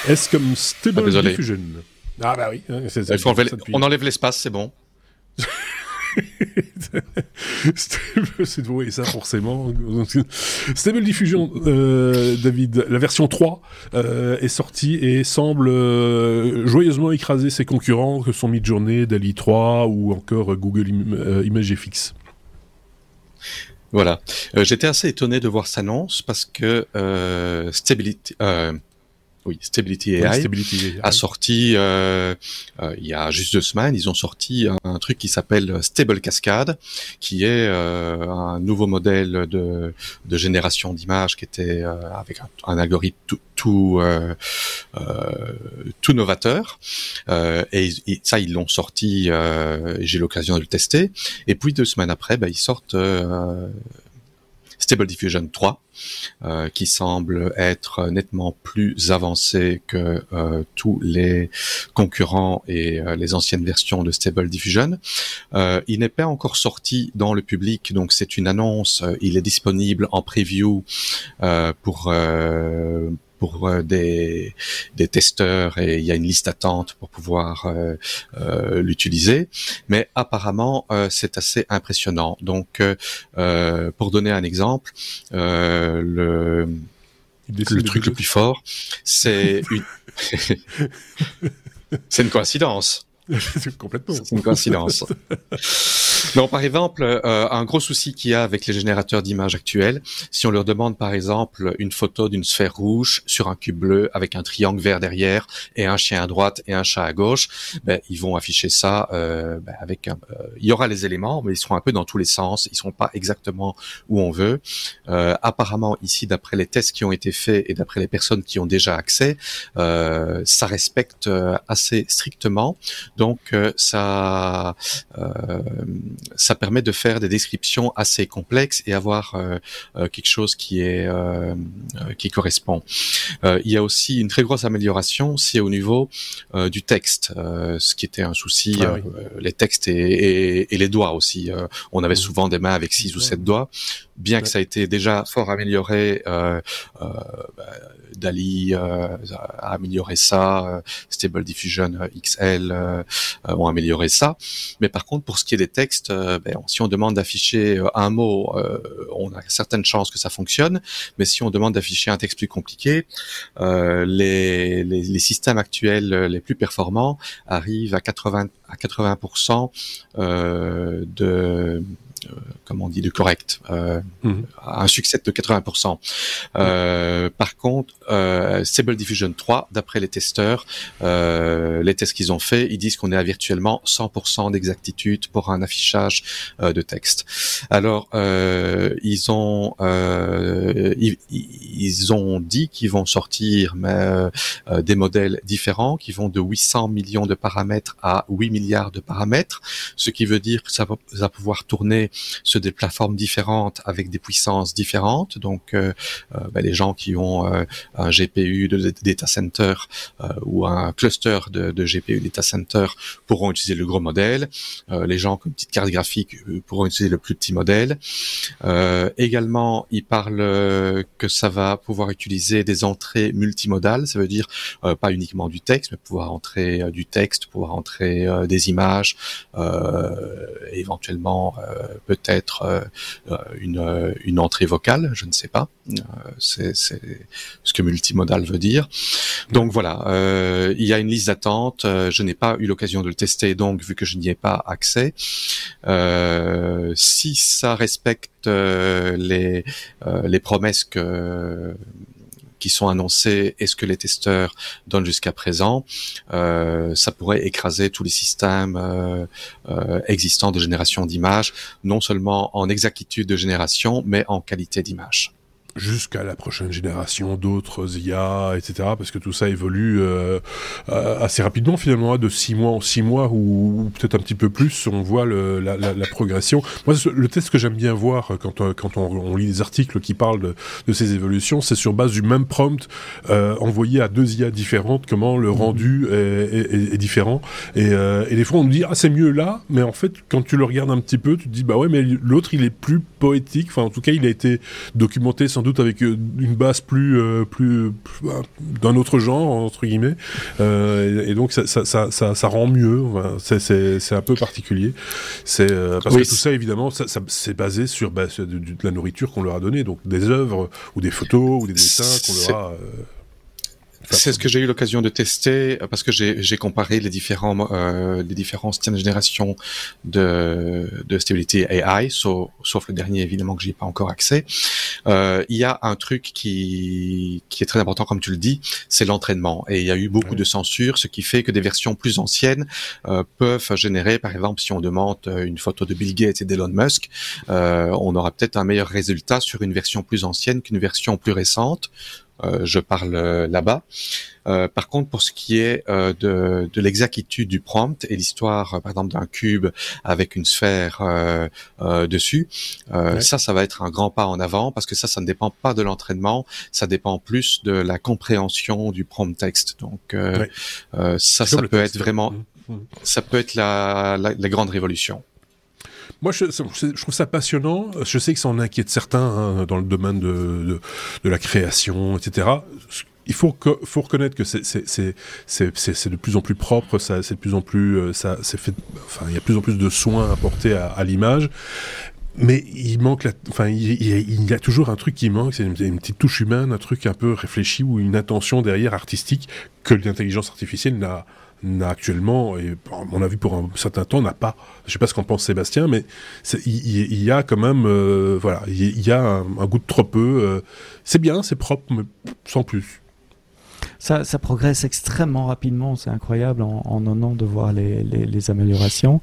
S comme Stable ah, Diffusion. Ah bah oui. Hein, on enlève l'espace, c'est bon. c'est oui, ça forcément. Stable Diffusion, euh, David, la version 3 euh, est sortie et semble euh, joyeusement écraser ses concurrents que sont Midjourney, DALI 3 ou encore Google Image FX. Voilà. J'étais assez étonné de voir cette annonce parce que Stability, oui, Stability AI, a sorti euh, euh, il y a juste deux semaines, ils ont sorti un, truc qui s'appelle Stable Cascade, qui est euh, un nouveau modèle de, de génération d'images qui était euh, avec un, algorithme tout tout, euh, tout novateur. Et, ça, ils l'ont sorti. J'ai l'occasion de le tester. Et puis deux semaines après, bah, ils sortent Stable Diffusion 3, euh, qui semble être nettement plus avancé que euh, tous les concurrents et euh, les anciennes versions de Stable Diffusion. il n'est pas encore sorti dans le public, donc c'est une annonce. il est disponible en preview pour pour euh, des, des testeurs et il y a une liste d'attente pour pouvoir euh, euh, l'utiliser. Mais apparemment, c'est assez impressionnant. Donc, pour donner un exemple, le le truc le plus fort, c'est une... c'est une coïncidence. Complètement. C'est une coïncidence. non, par exemple, euh, un gros souci qu'il y a avec les générateurs d'images actuels, si on leur demande par exemple une photo d'une sphère rouge sur un cube bleu avec un triangle vert derrière et un chien à droite et un chat à gauche, ben, ils vont afficher ça euh, ben, avec un, euh, il y aura les éléments, mais ils seront un peu dans tous les sens, ils seront pas exactement où on veut. Euh, apparemment, ici, d'après les tests qui ont été faits et d'après les personnes qui ont déjà accès, euh, ça respecte assez strictement. Donc ça ça permet de faire des descriptions assez complexes et avoir euh, euh, quelque chose qui est euh, qui correspond. il y a aussi une très grosse amélioration, c'est au niveau du texte, ce qui était un souci, ah les textes et, et, les doigts aussi. on avait souvent des mains avec six ou sept doigts bien que ça a été déjà fort amélioré, euh, euh, bah, Dali euh, a amélioré ça, euh, Stable Diffusion euh, XL ont amélioré ça. Mais par contre, pour ce qui est des textes, ben, si on demande d'afficher un mot, on a certaines chances que ça fonctionne. Mais si on demande d'afficher un texte plus compliqué, les, les, les, systèmes actuels les plus performants arrivent à 80 à 80% de euh, comment on dit, de correct, euh, mhm. un succès de 80%. Euh, par contre, euh, Stable Diffusion 3, d'après les testeurs, euh, les tests qu'ils ont fait, ils disent qu'on est à virtuellement 100% d'exactitude pour un affichage euh, de texte. Alors, ils ont ils, ils, ont dit qu'ils vont sortir mais, des modèles différents qui vont de 800 millions de paramètres à 8 milliards de paramètres, ce qui veut dire que ça va, ça va pouvoir tourner sur des plateformes différentes avec des puissances différentes. Donc, euh, euh ben, les gens qui ont euh, un GPU de data center ou un cluster de, GPU data center pourront utiliser le gros modèle. les gens qui ont une petite carte graphique pourront utiliser le plus petit modèle. également, ils parlent que ça va pouvoir utiliser des entrées multimodales. Ça veut dire pas uniquement du texte, mais pouvoir entrer du texte, pouvoir entrer des images, éventuellement peut-être euh, euh, une, euh, une entrée vocale, je ne sais pas. c'est ce que multimodal veut dire. Donc voilà, il y a une liste d'attente. je n'ai pas eu l'occasion de le tester, donc vu que je n'y ai pas accès, si ça respecte les les promesses que qui sont annoncés et ce que les testeurs donnent jusqu'à présent, euh, ça pourrait écraser tous les systèmes euh, euh, existants de génération d'images, non seulement en exactitude de génération, mais en qualité d'image jusqu'à la prochaine génération d'autres IA, etc. Parce que tout ça évolue euh, euh, assez rapidement finalement, de six mois en six mois ou, peut-être un petit peu plus, on voit le, la, la, la, progression. Moi, le test que j'aime bien voir quand, euh, quand on, on, lit des articles qui parlent de, de ces évolutions, c'est sur base du même prompt euh, envoyé à deux IA différentes, comment le rendu est, est, est différent. Et, euh, et, des fois, on nous dit ah c'est mieux là, mais en fait, quand tu le regardes un petit peu, tu te dis bah ouais, mais l'autre il est plus poétique. Enfin, en tout cas, il a été documenté sans doute avec euh, une base plus, euh, plus, bah, d'un autre genre entre guillemets, euh, et, donc ça, ça, ça, ça, rend mieux. c'est un peu particulier. C'est parce que tout ça évidemment, ça, c'est basé sur, bah, de, la nourriture qu'on leur a donnée, donc des œuvres ou des photos ou des dessins qu'on leur a C'est ce que j'ai eu l'occasion de tester parce que j'ai comparé les différents euh, les différents systèmes de génération de de Stability AI, sauf, sauf le dernier évidemment que j'ai pas encore accès. Euh, il y a un truc qui qui est très important comme tu le dis, c'est l'entraînement et il y a eu beaucoup de censure, ce qui fait que des versions plus anciennes euh, peuvent générer, par exemple, si on demande une photo de Bill Gates et d'Elon Musk, euh, on aura peut-être un meilleur résultat sur une version plus ancienne qu'une version plus récente. Euh, je parle euh, là-bas. Euh, par contre, pour ce qui est de, de l'exactitude du prompt et l'histoire, par exemple, d'un cube avec une sphère dessus, ça, ça va être un grand pas en avant parce que ça, ça ne dépend pas de l'entraînement, ça dépend plus de la compréhension du prompt texte. Donc, ça, ça peut être vraiment, ça peut être la, la, la grande révolution. Moi, je, je, trouve ça passionnant. Je sais que ça en inquiète certains hein, dans le domaine de, de, de, la création, etc. Il faut, que, faut reconnaître que c'est de plus en plus propre, c'est de plus en plus, euh, ça, c'est fait, enfin, il y a de plus en plus de soins apportés à, à l'image. Mais il manque, la, enfin, il, il, y a toujours un truc qui manque, c'est une, une, petite touche humaine, un truc un peu réfléchi ou une intention derrière artistique que l'intelligence artificielle n'a actuellement, et à mon avis pour un certain temps, n'a pas. Je sais pas ce qu'en pense Sébastien, mais il, y a quand même, euh, voilà, il y a un, un, goût de trop peu. Euh, c'est bien, c'est propre, mais sans plus ça, ça progresse extrêmement rapidement, c'est incroyable en, en, un an de voir les, les, les améliorations.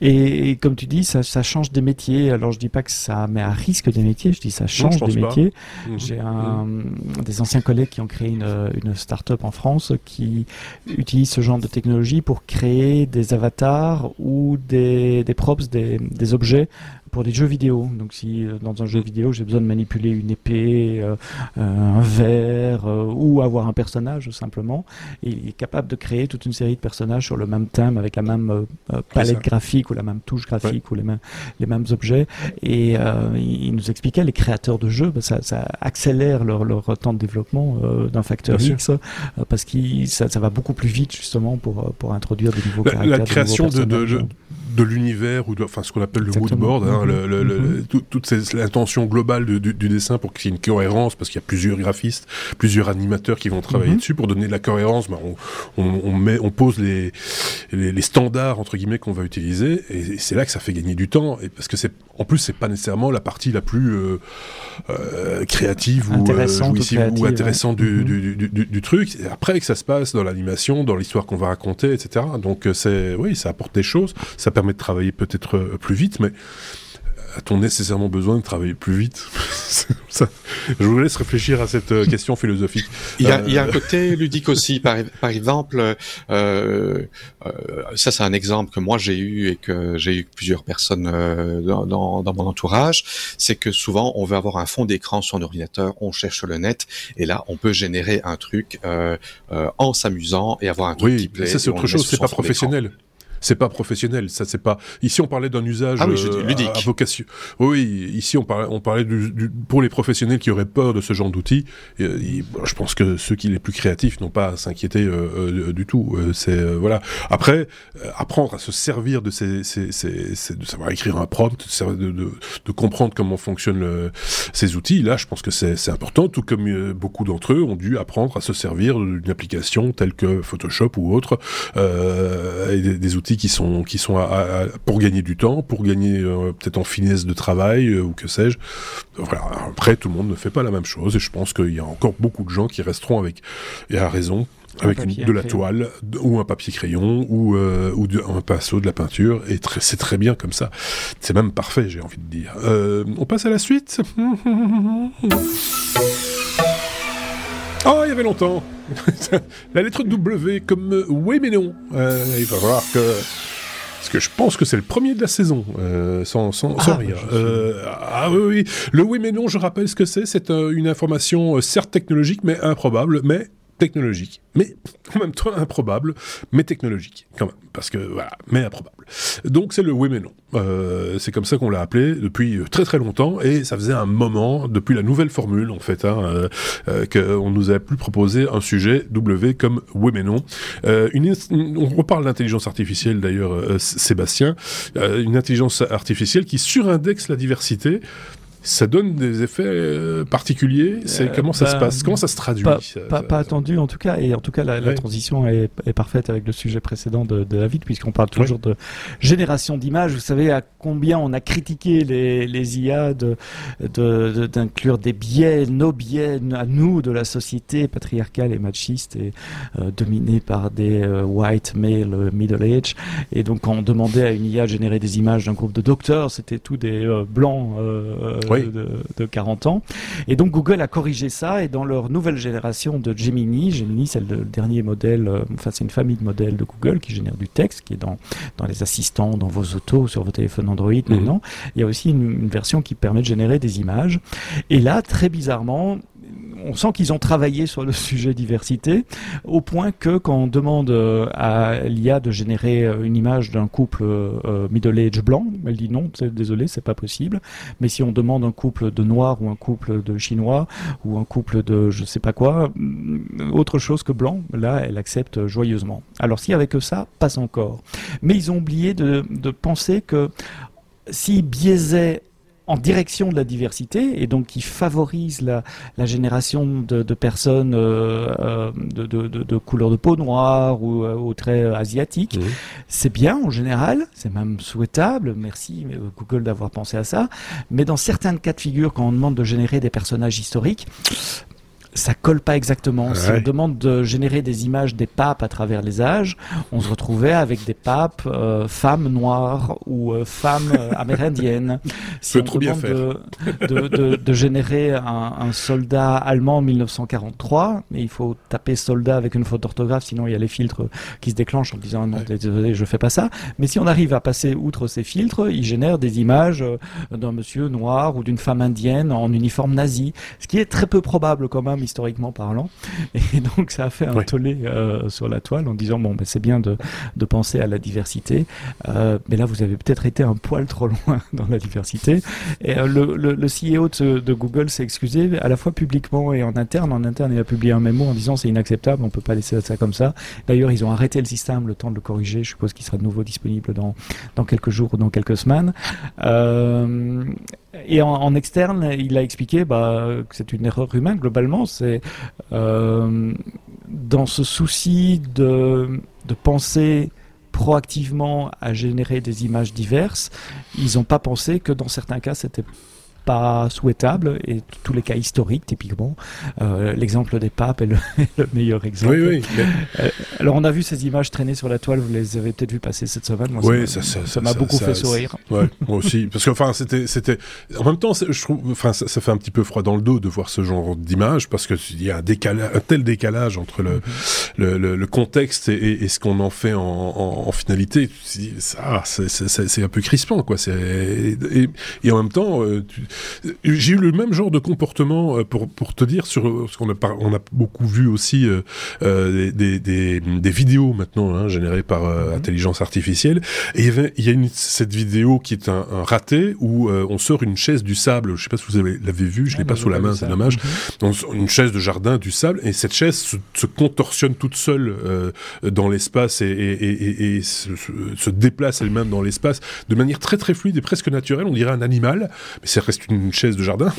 Et, comme tu dis, ça, ça, change des métiers. Alors je dis pas que ça met à risque des métiers, je dis ça change des métiers. Mhm. J'ai un, mhm. des anciens collègues qui ont créé une, une start-up en France qui utilise ce genre de technologie pour créer des avatars ou des, des props, des, des objets pour des jeux vidéo. Donc si euh, dans un jeu vidéo j'ai besoin de manipuler une épée, euh, euh, un verre ou avoir un personnage simplement, il est capable de créer toute une série de personnages sur le même thème avec la même palette graphique ou la même touche graphique ou les mêmes les mêmes objets. Et il nous expliquait les créateurs de jeux, bah, ça, ça, accélère leur, leur temps de développement d'un facteur X parce que ça, ça, va beaucoup plus vite justement pour pour introduire de nouveaux caractères. La création de, de, de, l'univers ou de, enfin ce qu'on appelle le moodboard. Hein, le, le, mhm. toute l'intention globale du, du, dessin pour qu'il y ait une cohérence, parce qu'il y a plusieurs graphistes, plusieurs animateurs qui vont travailler mhm. dessus pour donner de la cohérence. Bah, on, on, on, met, on pose les, les, les standards entre guillemets qu'on va utiliser, et, c'est là que ça fait gagner du temps, et parce que c'est en plus c'est pas nécessairement la partie la plus euh, euh, créative ou euh, jouissive ou intéressante du, mhm. du, du, du, truc. Et après que ça se passe dans l'animation, dans l'histoire qu'on va raconter, etc. Donc c'est oui, ça apporte des choses, ça permet de travailler peut-être plus vite, mais a-t-on nécessairement besoin de travailler plus vite ça, Je vous laisse réfléchir à cette euh, question philosophique. Il y, a, il y a, un euh, côté ludique aussi. Par, par exemple, euh, euh, ça c'est un exemple que moi j'ai eu et que j'ai eu plusieurs personnes dans, dans, dans, mon entourage. C'est que souvent on veut avoir un fond d'écran sur un ordinateur, on cherche sur le net et là on peut générer un truc en s'amusant et avoir un truc oui, qui plaît. Ça c'est autre chose, c'est pas professionnel c'est pas professionnel. Ça, c'est pas. Ici, on parlait d'un usage ah euh, ludique. À, vocation. Oui, ici, on parlait, on parlait du, du, pour les professionnels qui auraient peur de ce genre d'outils. Euh, je pense que ceux qui les plus créatifs n'ont pas à s'inquiéter euh, euh du tout. Euh, c'est voilà. Après, apprendre à se servir de ces, ces, ces, de savoir écrire un prompt, de, de, de, comprendre comment fonctionnent le, ces outils. Là, je pense que c'est important. Tout comme beaucoup d'entre eux ont dû apprendre à se servir d'une application telle que Photoshop ou autre, et des, des outils qui sont qui sont à, pour gagner du temps, pour gagner euh, peut-être en finesse de travail euh, ou que sais-je. Voilà. Après, tout le monde ne fait pas la même chose et je pense qu'il y a encore beaucoup de gens qui resteront avec et à raison avec de la toile ou un papier crayon ou euh, ou un pinceau de la peinture et c'est très bien comme ça c'est même parfait j'ai envie de dire on passe à la suite Oh, il y avait longtemps. la lettre W comme euh, oui mais non. Euh, il va falloir que... Parce que je pense que c'est le premier de la saison, euh, sans, sans, sans ah, rire. Euh, ah oui, oui, le oui mais non, je rappelle ce que c'est. C'est une information certes technologique, mais improbable, mais technologique, mais en même temps improbable, mais technologique, quand même, parce que voilà, mais improbable. Donc c'est le oui mais non. Euh, c'est comme ça qu'on l'a appelé depuis très très longtemps, et ça faisait un moment, depuis la nouvelle formule en fait, hein, euh, euh, qu'on nous avait plus proposé un sujet W comme oui mais non. Euh, une, on reparle d'intelligence artificielle d'ailleurs, euh, Sébastien, euh, une intelligence artificielle qui surindexe la diversité ça donne des effets euh, particuliers. C'est comment ça se passe Comment ça se traduit Pas, pas, attendu en tout cas. Et en tout cas, la, transition est, est, parfaite avec le sujet précédent de, de David, puisqu'on parle toujours de génération d'images. Vous savez à combien on a critiqué les, les IA de d'inclure des biais, nos biais à nous de la société patriarcale et machiste et euh, dominée par des euh, white male middle age. Et donc quand on demandait à une IA de générer des images d'un groupe de docteurs, c'était tous des blancs de, 40 ans. Et donc Google a corrigé ça et dans leur nouvelle génération de Gemini, Gemini c'est le dernier modèle, euh, enfin c'est une famille de modèles de Google qui génère du texte, qui est dans, dans les assistants, dans vos autos, sur vos téléphones Android mhm. maintenant. Il y a aussi une version qui permet de générer des images. Et là, très bizarrement, on sent qu'ils ont travaillé sur le sujet diversité, au point que quand on demande euh, à l'IA de générer euh, une image d'un couple euh, middle-age blanc, elle dit non, désolé, c'est pas possible. Mais si on demande un couple de noirs ou un couple de chinois ou un couple de je sais pas quoi, mm, autre chose que blanc, là, elle accepte joyeusement. Alors si avec ça, passe encore. Mais ils ont oublié de, de penser que s'ils biaisaient en direction de la diversité et donc qui favorise la, génération de, personnes euh, euh, de, de, couleur de peau noire ou euh, au trait asiatique. C'est bien en général, c'est même souhaitable. Merci Google d'avoir pensé à ça. Mais dans certains cas de figure, quand on demande de générer des personnages historiques, ça colle pas exactement. Si on demande de générer des images des papes à travers les âges, on se retrouvait avec des papes euh, femmes noires ou euh, femmes euh, amérindiennes. Si on demande de, de, de, générer un, un, soldat allemand en 1943, mais il faut taper soldat avec une faute d'orthographe, sinon il y a les filtres qui se déclenchent en disant non, désolé, je fais pas ça. Mais si on arrive à passer outre ces filtres, il génère des images d'un monsieur noir ou d'une femme indienne en uniforme nazi, ce qui est très peu probable quand même historiquement parlant. Et donc ça a fait un tollé euh, sur la toile en disant bon ben c'est bien de, de, penser à la diversité, euh, mais là vous avez peut-être été un poil trop loin dans la diversité. Et euh, le, le, le, CEO de, de Google s'est excusé à la fois publiquement et en interne. En interne, il a publié un mémo en disant c'est inacceptable, on peut pas laisser ça comme ça. D'ailleurs, ils ont arrêté le système, le temps de le corriger. Je suppose qu'il sera de nouveau disponible dans dans quelques jours ou dans quelques semaines. Euh, et en, externe, il a expliqué bah, que c'est une erreur humaine. Globalement, c'est euh, dans ce souci de, de penser proactivement à générer des images diverses, ils n'ont pas pensé que dans certains cas, c'était pas souhaitable et tous les cas historiques typiquement. Euh, l'exemple des papes est le, meilleur exemple. Oui, oui, euh, alors on a vu ces images traîner sur la toile vous les avez peut-être vu passer cette semaine. Moi, oui, ça, m'a beaucoup fait sourire. ouais, moi aussi. Parce que enfin c'était c'était en même temps je trouve enfin ça, fait un petit peu froid dans le dos de voir ce genre d'image parce que il y a un décalage un tel décalage entre le, le, le, contexte et, et, ce qu'on en fait en, en, en finalité. Ça c'est un peu crispant quoi. Et, et, en même temps euh, tu, j'ai eu le même genre de comportement euh, pour pour te dire sur ce qu'on a on a beaucoup vu aussi euh, euh, des, des, des, vidéos maintenant hein, générées par mhm. intelligence artificielle. Et il y, a une, cette vidéo qui est un, un raté où on sort une chaise du sable. Je sais pas si vous l'avez vu je l'ai pas sous la main c'est dommage. Mhm. une chaise de jardin du sable et cette chaise se, se contorsionne toute seule dans l'espace et, et, et, et se, se, déplace elle-même dans l'espace de manière très très fluide et presque naturelle. On dirait un animal mais ça reste une chaise de jardin.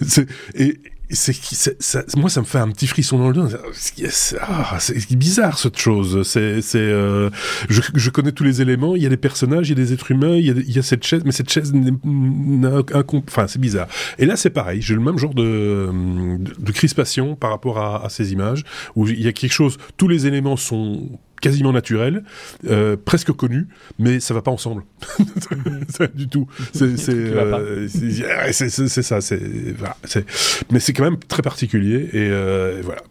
et c'est ça, moi ça me fait un petit frisson dans le dos. Ah, c'est bizarre cette chose. C'est c'est euh, je, je, connais tous les éléments. Il y a des personnages, il y a des êtres humains, il y a, il y a cette chaise, mais cette chaise n'a enfin c'est bizarre. Et là c'est pareil. J'ai le même genre de, de, de crispation par rapport à, à ces images où il y a quelque chose. Tous les éléments sont quasiment naturel, euh, presque connu, mais ça va pas ensemble. du tout. C'est euh, ça. Mais c'est quand même très particulier et euh, voilà.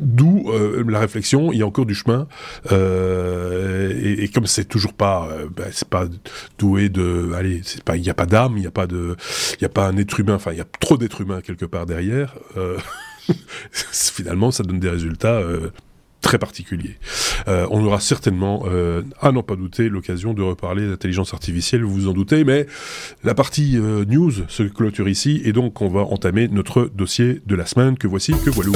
D'où euh, la réflexion. Il y a encore du chemin et, et, comme c'est toujours pas, ben, c'est pas doué de, allez, c'est pas, il n'y a pas d'âme, il n'y a pas de, il y a pas un être humain. Enfin, il y a trop d'êtres humains quelque part derrière. finalement, ça donne des résultats très particulier. Euh, on aura certainement, euh, à n'en pas douter, l'occasion de reparler d'intelligence artificielle, vous vous en doutez, mais la partie euh, news se clôture ici, et donc on va entamer notre dossier de la semaine, que voici, que voilou.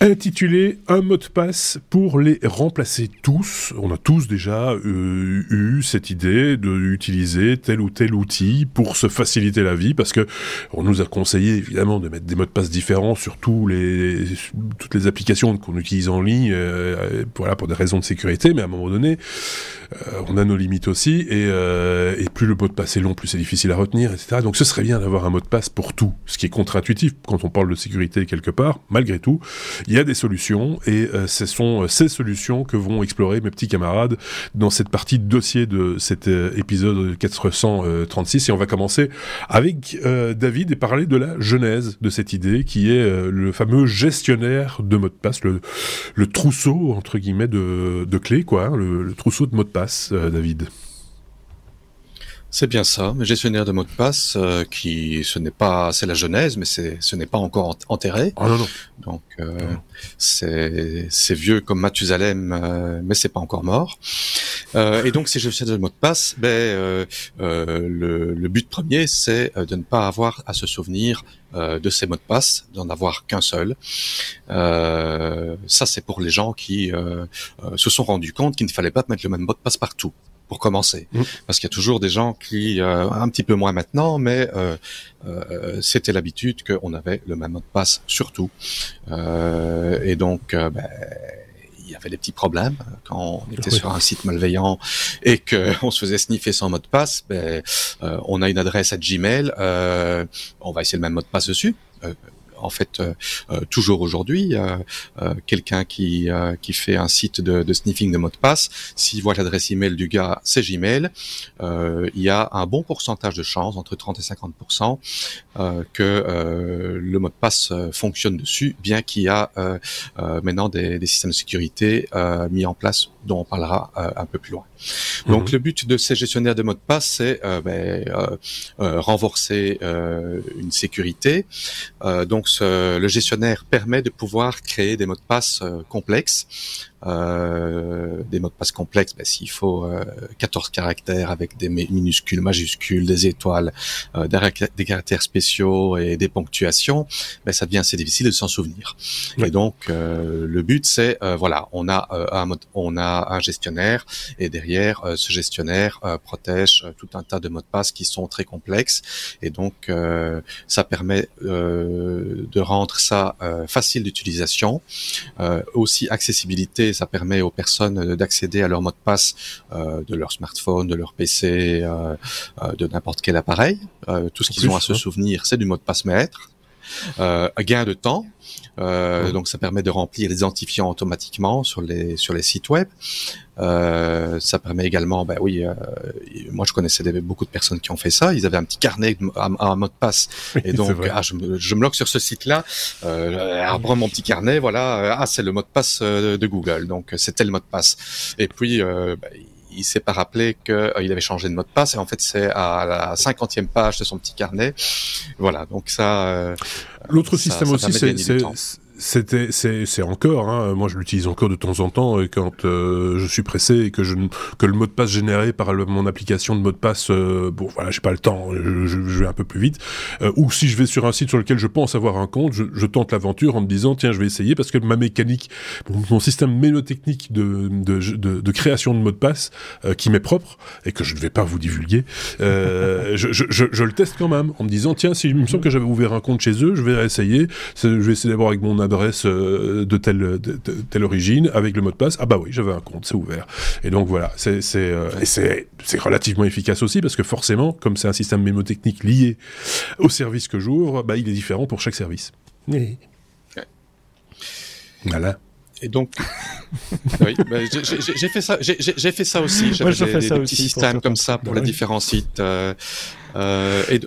Intitulé Un mot de passe pour les remplacer tous. On a tous déjà euh, eu cette idée d'utiliser tel ou tel outil pour se faciliter la vie, parce que on nous a conseillé évidemment de mettre des mots de passe différents sur tous les, toutes les applications qu'on utilise en ligne, euh, voilà, pour des raisons de sécurité, mais à un moment donné, euh, on a nos limites aussi, et, et, plus le mot de passe est long, plus c'est difficile à retenir, etc. Donc ce serait bien d'avoir un mot de passe pour tout, ce qui est contre-intuitif quand on parle de sécurité quelque part, malgré tout il des solutions et euh, ce sont euh, ces solutions que vont explorer mes petits camarades dans cette partie dossier de cet euh, épisode 436 et on va commencer avec David et parler de la genèse de cette idée qui est le fameux gestionnaire de mots de passe, le, le trousseau entre guillemets de, de clés quoi, hein, le, le, trousseau de mots de passe, David. C'est bien ça, gestionnaire de mots de passe, euh, qui ce n'est pas, c'est la genèse, mais c'est, ce n'est pas encore enterré. Ah non non. Donc euh, c'est, c'est vieux comme Mathusalem, euh, mais c'est pas encore mort. Euh, et donc ces gestionnaires de mots de passe, ben euh, le, le, but premier, c'est de ne pas avoir à se souvenir de ces mots de passe, d'en avoir qu'un seul. ça, c'est pour les gens qui se sont rendus compte qu'il ne fallait pas mettre le même mot de passe partout pour commencer. Mmh. Parce qu'il y a toujours des gens qui, euh, un petit peu moins maintenant, mais euh, euh, c'était l'habitude qu'on avait le même mot de passe surtout. Et donc, ben, il y avait des petits problèmes quand on était sur un site malveillant et qu'on se faisait sniffer son mot de passe. Ben, on a une adresse à Gmail, on va essayer le même mot de passe dessus en fait euh, euh, toujours aujourd'hui, euh, quelqu'un qui qui fait un site de, de sniffing de mot de passe, s'il voit l'adresse email du gars, c'est Gmail, il y a un bon pourcentage de chances, entre 30 et 50% que le mot de passe fonctionne dessus, bien qu'il y a maintenant des, des, systèmes de sécurité mis en place dont on parlera un peu plus loin. Donc mhm. le but de ces gestionnaires de mots de passe, c'est euh, ben, euh, euh, renforcer une sécurité. donc le gestionnaire permet de pouvoir créer des mots de passe complexes euh, des mots de passe complexes, ben, s'il faut euh, 14 caractères avec des minuscules, majuscules, des étoiles, euh, des, caractères spéciaux et des ponctuations, ben, ça devient assez difficile de s'en souvenir. Et donc euh, le but c'est euh, voilà, on a un mode, on a un gestionnaire et derrière ce gestionnaire protège tout un tas de mots de passe qui sont très complexes et donc ça permet de rendre ça facile d'utilisation, aussi accessibilité ça permet aux personnes d'accéder à leur mot de passe euh, de leur smartphone, de leur PC, euh, euh, de n'importe quel appareil. tout ce qu'ils ont à se souvenir, c'est du mot de passe maître. Euh, gain de temps, euh, donc ça permet de remplir les identifiants automatiquement sur les sur les sites web. Euh, ça permet également, ben oui, euh, moi je connaissais beaucoup de personnes qui ont fait ça. Ils avaient un petit carnet, un, mot de passe, et donc ah, je, me, je me sur ce site-là, euh, mon petit carnet, voilà, ah c'est le mot de passe de Google, donc c'était le mot de passe. Et puis ben, il s'est pas rappelé qu'il euh, avait changé de mot de passe et en fait c'est à la cinquantième page de son petit carnet. Voilà, donc ça. Euh, L'autre système aussi, c'est c'était, c'est, c'est encore, hein, moi je l'utilise encore de temps en temps et quand euh, je suis pressé et que je que le mot de passe généré par mon application de mot de passe, euh, bon voilà, j'ai pas le temps, je, je, vais un peu plus vite. Euh, ou si je vais sur un site sur lequel je pense avoir un compte, je, je, tente l'aventure en me disant tiens je vais essayer parce que ma mécanique, mon, système mélotechnique de, de, de, de, création de mot de passe qui m'est propre et que je ne vais pas vous divulguer, je, je, je, le teste quand même en me disant tiens si il me semble que j'avais ouvert un compte chez eux, je vais essayer, je vais essayer d'abord avec mon adresse euh, de telle, de, telle origine avec le mot de passe. Ah bah oui, j'avais un compte, c'est ouvert. Et donc voilà, c'est c'est euh, c'est relativement efficace aussi parce que forcément, comme c'est un système mémotechnique lié au service que j'ouvre, bah il est différent pour chaque service. Voilà. Et donc, oui, bah, j'ai fait ça, j'ai fait ça aussi. J'avais des, des, petits systèmes comme ça pour les différents sites. Euh, euh, et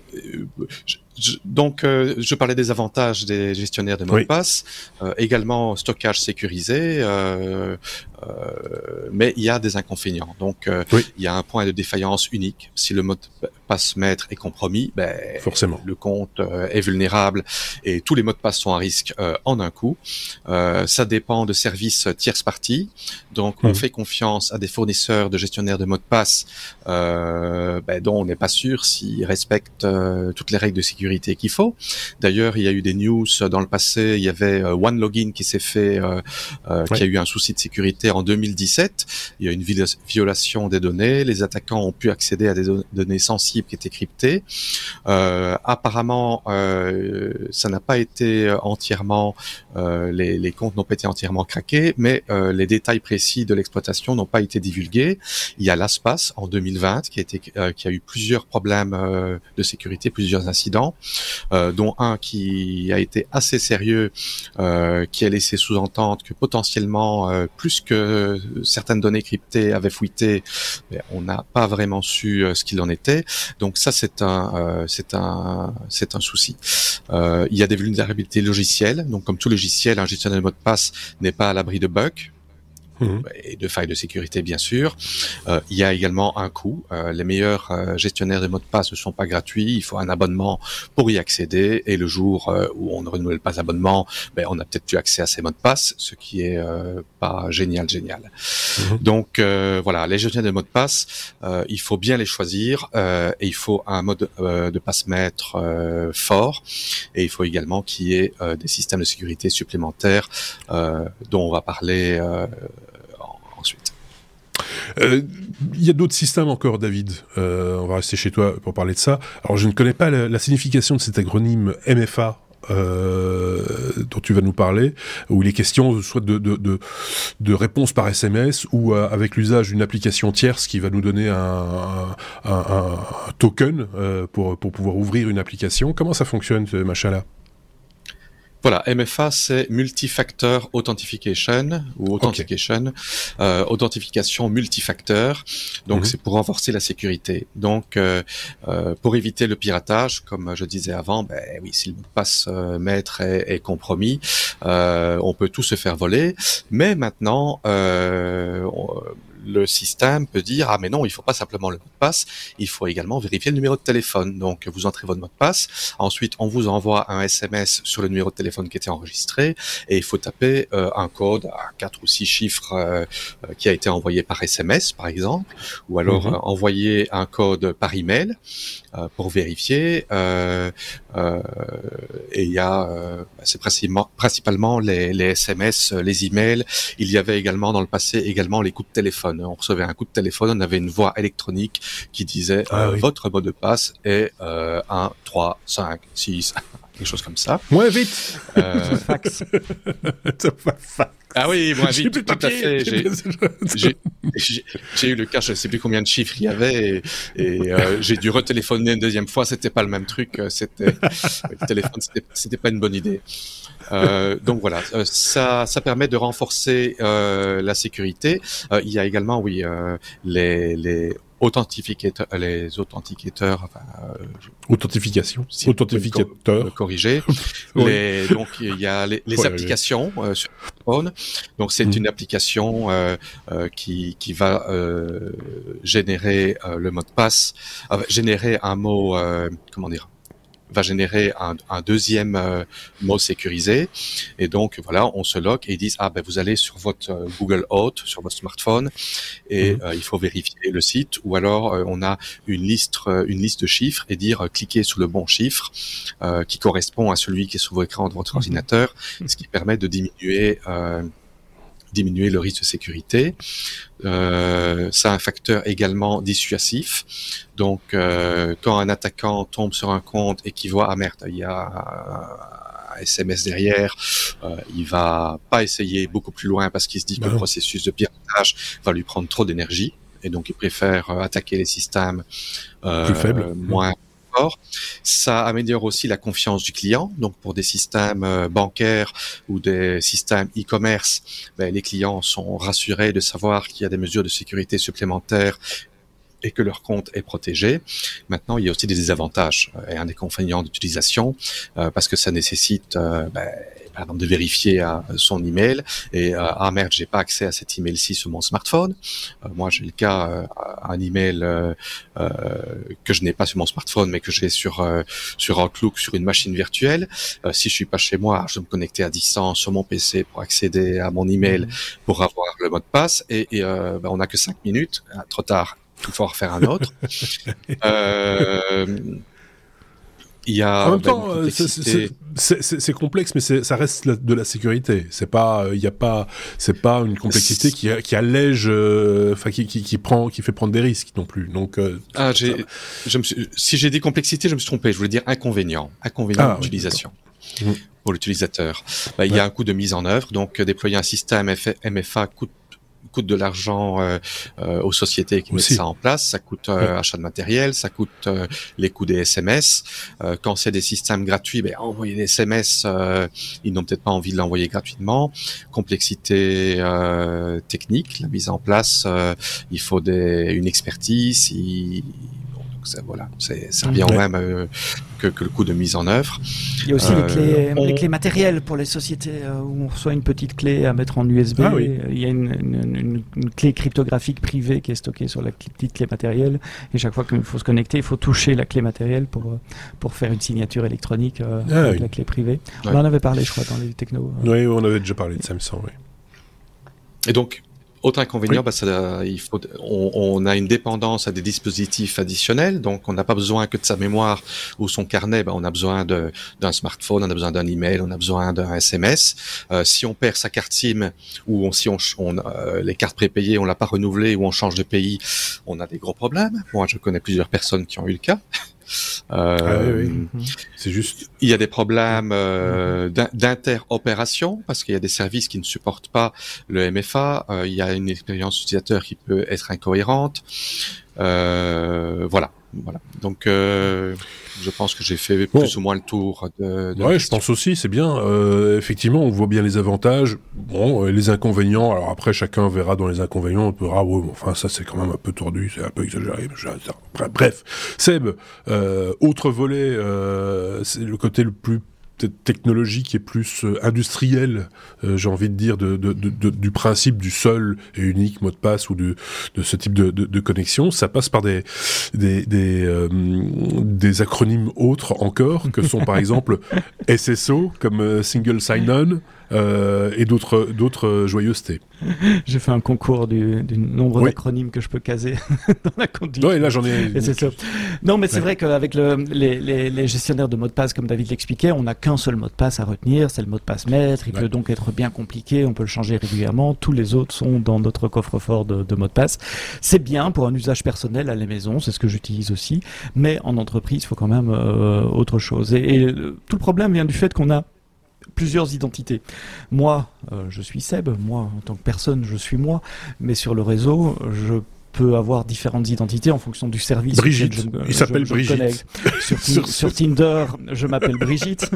je, donc, euh, je parlais des avantages des gestionnaires de mots de passe, euh, également stockage sécurisé. Mais il y a des inconvénients. Donc, il y a un point de défaillance unique. Si le mot de passe maître est compromis, ben, Forcément. le compte est vulnérable et tous les mots de passe sont à risque en un coup. ça dépend de services tierce parties. Donc, on mmh. fait confiance à des fournisseurs de gestionnaires de mots de passe ben, dont on n'est pas sûr s'ils respectent toutes les règles de sécurité qu'il faut. D'ailleurs, il y a eu des news dans le passé. Il y avait OneLogin qui s'est fait, qui a eu un souci de sécurité en 2017. Il y a une violation des données. Les attaquants ont pu accéder à des données sensibles qui étaient cryptées. Euh, apparemment, euh, ça n'a pas été entièrement, euh, les, comptes n'ont pas été entièrement craqués, mais les détails précis de l'exploitation n'ont pas été divulgués. Il y a l'ASPAS en 2020 qui a, eu plusieurs problèmes de sécurité, plusieurs incidents, dont un qui a été assez sérieux, qui a laissé sous-entendre que potentiellement plus que certaines données cryptées avaient fuité, on n'a pas vraiment su euh, ce qu'il en était. Donc ça, c'est un, euh, c'est un, c'est un souci. Euh, il y a des vulnérabilités logicielles. Donc comme tout logiciel, un gestionnaire de mot de passe n'est pas à l'abri de bugs. Mhm. et de failles de sécurité bien sûr. Euh, il y a également un coût. Euh, les meilleurs euh, gestionnaires de mots de passe ne sont pas gratuits. Il faut un abonnement pour y accéder. Et le jour euh, où on ne renouvelle pas l'abonnement, ben, on n'a peut-être plus accès à ces mots de passe, ce qui est euh, pas génial, génial. Mhm. Donc voilà, les gestionnaires de mots de passe, il faut bien les choisir et il faut un mode de passe maître fort. Et il faut également qu'il y ait des systèmes de sécurité supplémentaires dont on va parler ensuite. Euh, il y a d'autres systèmes encore, David. Euh, on va rester chez toi pour parler de ça. Alors, je ne connais pas la, signification de cet acronyme MFA. Euh, dont tu vas nous parler, où il est question soit de, de, de, réponse par SMS ou avec l'usage d'une application tierce qui va nous donner un, un, un, token pour, pour pouvoir ouvrir une application. Comment ça fonctionne, ce machin-là? Voilà, MFA c'est Multifactor Authentication ou Authentication, euh, authentification multifacteur. Donc mhm. c'est pour renforcer la sécurité. Donc euh, euh, pour éviter le piratage, comme je disais avant, ben oui, si le mot de passe euh, maître est, est compromis, euh, on peut tout se faire voler. Mais maintenant, on, le système peut dire ah mais non, il faut pas simplement le mot de passe, il faut également vérifier le numéro de téléphone. Donc vous entrez votre mot de passe, ensuite on vous envoie un SMS sur le numéro de téléphone qui était enregistré et il faut taper euh, un code à quatre ou six chiffres euh, euh, qui a été envoyé par SMS par exemple, ou alors mhm. envoyer un code par email pour vérifier. et il y a bah, c'est principalement, principalement les, les SMS, les emails. Il y avait également dans le passé également les coups de téléphone on recevait un coup de téléphone, on avait une voix électronique qui disait ah euh, votre mot de passe est euh, 1, 3, 5, 6, quelque chose comme ça. Moins vite. Euh... fax. Ah oui, moins vite, tout, à fait. J'ai eu le cas, je ne sais plus combien de chiffres il y avait, et, euh, j'ai dû retéléphoner une deuxième fois. C'était pas le même truc. Euh, c'était le téléphone, c'était pas une bonne idée. Euh, donc voilà, ça, permet de renforcer la sécurité. Il y a également, oui, les, les authentificateurs, les authenticateurs, enfin, euh, authentification, si authentificateur, corriger. les, donc il y a les, les applications euh, sur phone. Donc c'est mm. une application euh, euh, qui qui va euh, générer le mot de passe, générer un mot, comment dire, va générer un, un deuxième euh, mot sécurisé. Et donc, voilà, on se lock et ils disent, ah ben vous allez sur votre euh, Google Auth, sur votre smartphone, et mhm. euh, il faut vérifier le site. Ou alors, on a une liste, une liste de chiffres et dire, cliquez sur le bon chiffre qui correspond à celui qui est sur l'écran de votre mhm. ordinateur, ce qui permet de diminuer diminuer le risque de sécurité. Euh, ça a un facteur également dissuasif. Donc, euh, quand un attaquant tombe sur un compte et qu'il voit ah merde, il y a un SMS derrière, euh, il va pas essayer beaucoup plus loin parce qu'il se dit que le processus de piratage va lui prendre trop d'énergie et donc il préfère euh, attaquer les systèmes euh, plus faibles, moins ça améliore aussi la confiance du client. Donc pour des systèmes euh, bancaires ou des systèmes e-commerce, ben, les clients sont rassurés de savoir qu'il y a des mesures de sécurité supplémentaires et que leur compte est protégé. Maintenant, il y a aussi des désavantages et un inconvénient d'utilisation parce que ça nécessite ben, par exemple de vérifier euh, son email et euh, ah merde j'ai pas accès à cet email-ci sur mon smartphone. Euh, moi j'ai le cas un email que je n'ai pas sur mon smartphone mais que j'ai sur sur Outlook sur une machine virtuelle. si je suis pas chez moi, je vais me connecter à distance sur mon PC pour accéder à mon email mmh. pour avoir le mot de passe et, et ben, on n'a que cinq minutes. Trop tard, il faut en refaire un autre. euh, il y a en même temps, euh, c'est complexe, mais ça reste de la sécurité. C'est pas, il y a pas, c'est pas une complexité qui, qui allège, euh, enfin qui, qui, qui, prend, qui fait prendre des risques non plus. Donc, euh, ah, je me suis, si j'ai dit complexité, je me suis trompé. Je voulais dire inconvénient, inconvénient ah, d'utilisation. Pour l'utilisateur. Bah, il y a un coût de mise en œuvre, donc déployer un système MFA coûte coûte de l'argent euh, euh, aux sociétés qui mettent ça en place, ça coûte euh, achat de matériel, ça coûte les coûts des SMS. quand c'est des systèmes gratuits, ben, envoyer des SMS, ils n'ont peut-être pas envie de l'envoyer gratuitement. Complexité technique, la mise en place, il faut des, une expertise. Il, ça, voilà, ça revient au même euh, que, le coût de mise en œuvre. Il y a aussi les, euh, clés, matérielles pour les sociétés euh, où on reçoit une petite clé à mettre en USB. Ah il y a une, clé cryptographique privée qui est stockée sur la petite clé matérielle. Et chaque fois qu'il faut se connecter, il faut toucher la clé matérielle pour, pour faire une signature électronique ah avec la clé privée. On en avait parlé, je crois, dans les technos. Oui, on avait déjà parlé de Samsung. Oui. Et donc, autre inconvénient, bah, ça, il faut, on, on, a une dépendance à des dispositifs additionnels, donc on n'a pas besoin que de sa mémoire ou son carnet, bah, on a besoin d'un smartphone, on a besoin d'un email, on a besoin d'un SMS. Euh, si on perd sa carte SIM ou on, si on, on euh, les cartes prépayées, on l'a pas renouvelée ou on change de pays, on a des gros problèmes. Moi, je connais plusieurs personnes qui ont eu le cas. Euh, ah mhm. C'est juste. Il y a des problèmes euh, d'interopération parce qu'il y a des services qui ne supportent pas le MFA. Euh, il y a une expérience utilisateur qui peut être incohérente. voilà, voilà. Donc je pense que j'ai fait plus ou moins le tour de. ouais, je pense aussi, c'est bien. Euh, effectivement, on voit bien les avantages, bon, euh, les inconvénients. Alors après, chacun verra dans les inconvénients, on peut ah ouais, enfin ça c'est quand même un peu tordu, c'est un peu exagéré. Bref, Seb, euh, autre volet, c'est le côté le plus technologique et plus euh, industrielle, euh, j'ai envie de dire, du principe du seul et unique mot de passe ou de, ce type de, connexion, ça passe par des, des, euh, acronymes autres encore, que sont par exemple SSO, comme Single Sign-On, et d'autres d'autres joyeusetés. J'ai fait un concours du, nombre d'acronymes que je peux caser dans la conduite. Oui, là j'en ai. Non, mais c'est vrai qu'avec le, les, les, gestionnaires de mots de passe, comme David l'expliquait, on n'a qu'un seul mot de passe à retenir, c'est le mot de passe maître. Il peut donc être bien compliqué, on peut le changer régulièrement. Tous les autres sont dans notre coffre-fort de, de mots de passe. C'est bien pour un usage personnel à la maison, c'est ce que j'utilise aussi. Mais en entreprise, il faut quand même euh, autre chose. Et, et tout le problème vient du fait qu'on a plusieurs identités. Moi, euh, je suis Seb, moi, en tant que personne, je suis moi, mais sur le réseau, je peut avoir différentes identités en fonction du service. Brigitte. Il s'appelle Brigitte. Sur, sur, Tinder, je m'appelle Brigitte.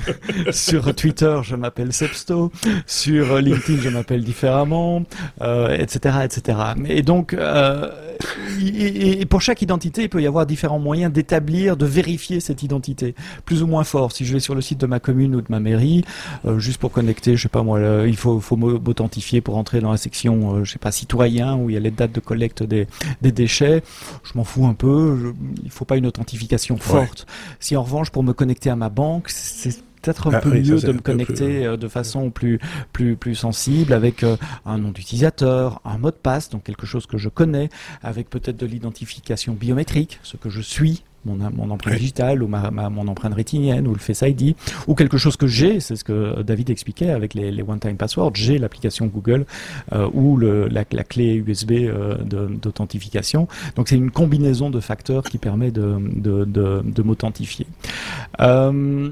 sur Twitter, je m'appelle Sepsto. Sur LinkedIn, je m'appelle différemment, euh, etc., etc. Et donc, euh, et, pour chaque identité, il peut y avoir différents moyens d'établir, de vérifier cette identité, plus ou moins fort. Si je vais sur le site de ma commune ou de ma mairie, euh, juste pour connecter, je sais pas moi, il faut, faut m'authentifier pour entrer dans la section, euh, je sais pas, citoyen où il y a les dates de collecte des, déchets, je m'en fous un peu. il faut pas une authentification forte. Si en revanche, pour me connecter à ma banque, c'est peut-être un ah peu mieux de me connecter euh, de façon plus plus plus sensible avec euh, un nom d'utilisateur, un mot de passe, donc quelque chose que je connais, avec peut-être de l'identification biométrique, ce que je suis mon, mon empreinte digitale ou ma, mon empreinte rétinienne ou le Face ID ou quelque chose que j'ai, c'est ce que David expliquait avec les, les one-time passwords, j'ai l'application Google euh, ou le, la, la, clé USB euh, d'authentification. Donc c'est une combinaison de facteurs qui permet de, de, de, de m'authentifier. Euh,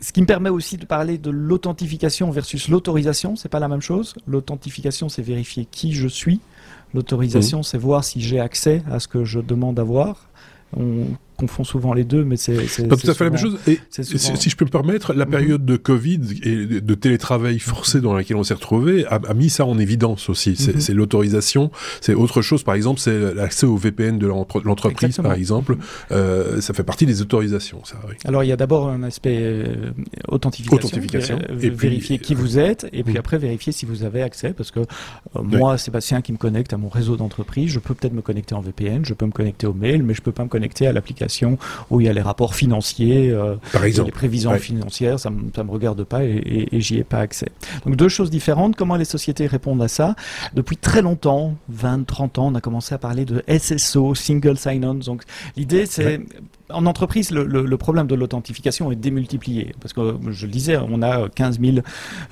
ce qui me permet aussi de parler de l'authentification versus l'autorisation, c'est pas la même chose. L'authentification, c'est vérifier qui je suis. L'autorisation, c'est voir si j'ai accès à ce que je demande d'avoir. On confonds souvent les deux, mais c'est c'est pas tout à fait la même chose. Et si je peux me permettre, la mhm. période de Covid et de télétravail forcé dans laquelle on s'est retrouvé a, mis ça en évidence aussi. Mhm. C'est l'autorisation, c'est autre chose. Par exemple, c'est l'accès au VPN de l'entreprise, par exemple. Euh, ça fait partie des autorisations, ça. Oui. Alors il y a d'abord un aspect euh, authentification, authentification. et vérifier qui vous êtes, et puis mhm. après vérifier si vous avez accès, parce que euh, moi, Sébastien, qui me connecte à mon réseau d'entreprise, je peux peut-être me connecter en VPN, je peux me connecter au mail, mais je peux pas me connecter à l'application où il y a les rapports financiers, euh, Par exemple. les prévisions financières, ça me, ça me regarde pas et, et, j'y ai pas accès. Donc deux choses différentes. Comment les sociétés répondent à ça? Depuis très longtemps, 20, 30 ans, on a commencé à parler de SSO, Single Sign-On. Donc l'idée, c'est en entreprise, le, le, le problème de l'authentification est démultiplié. Parce que, je le disais, on a 15 000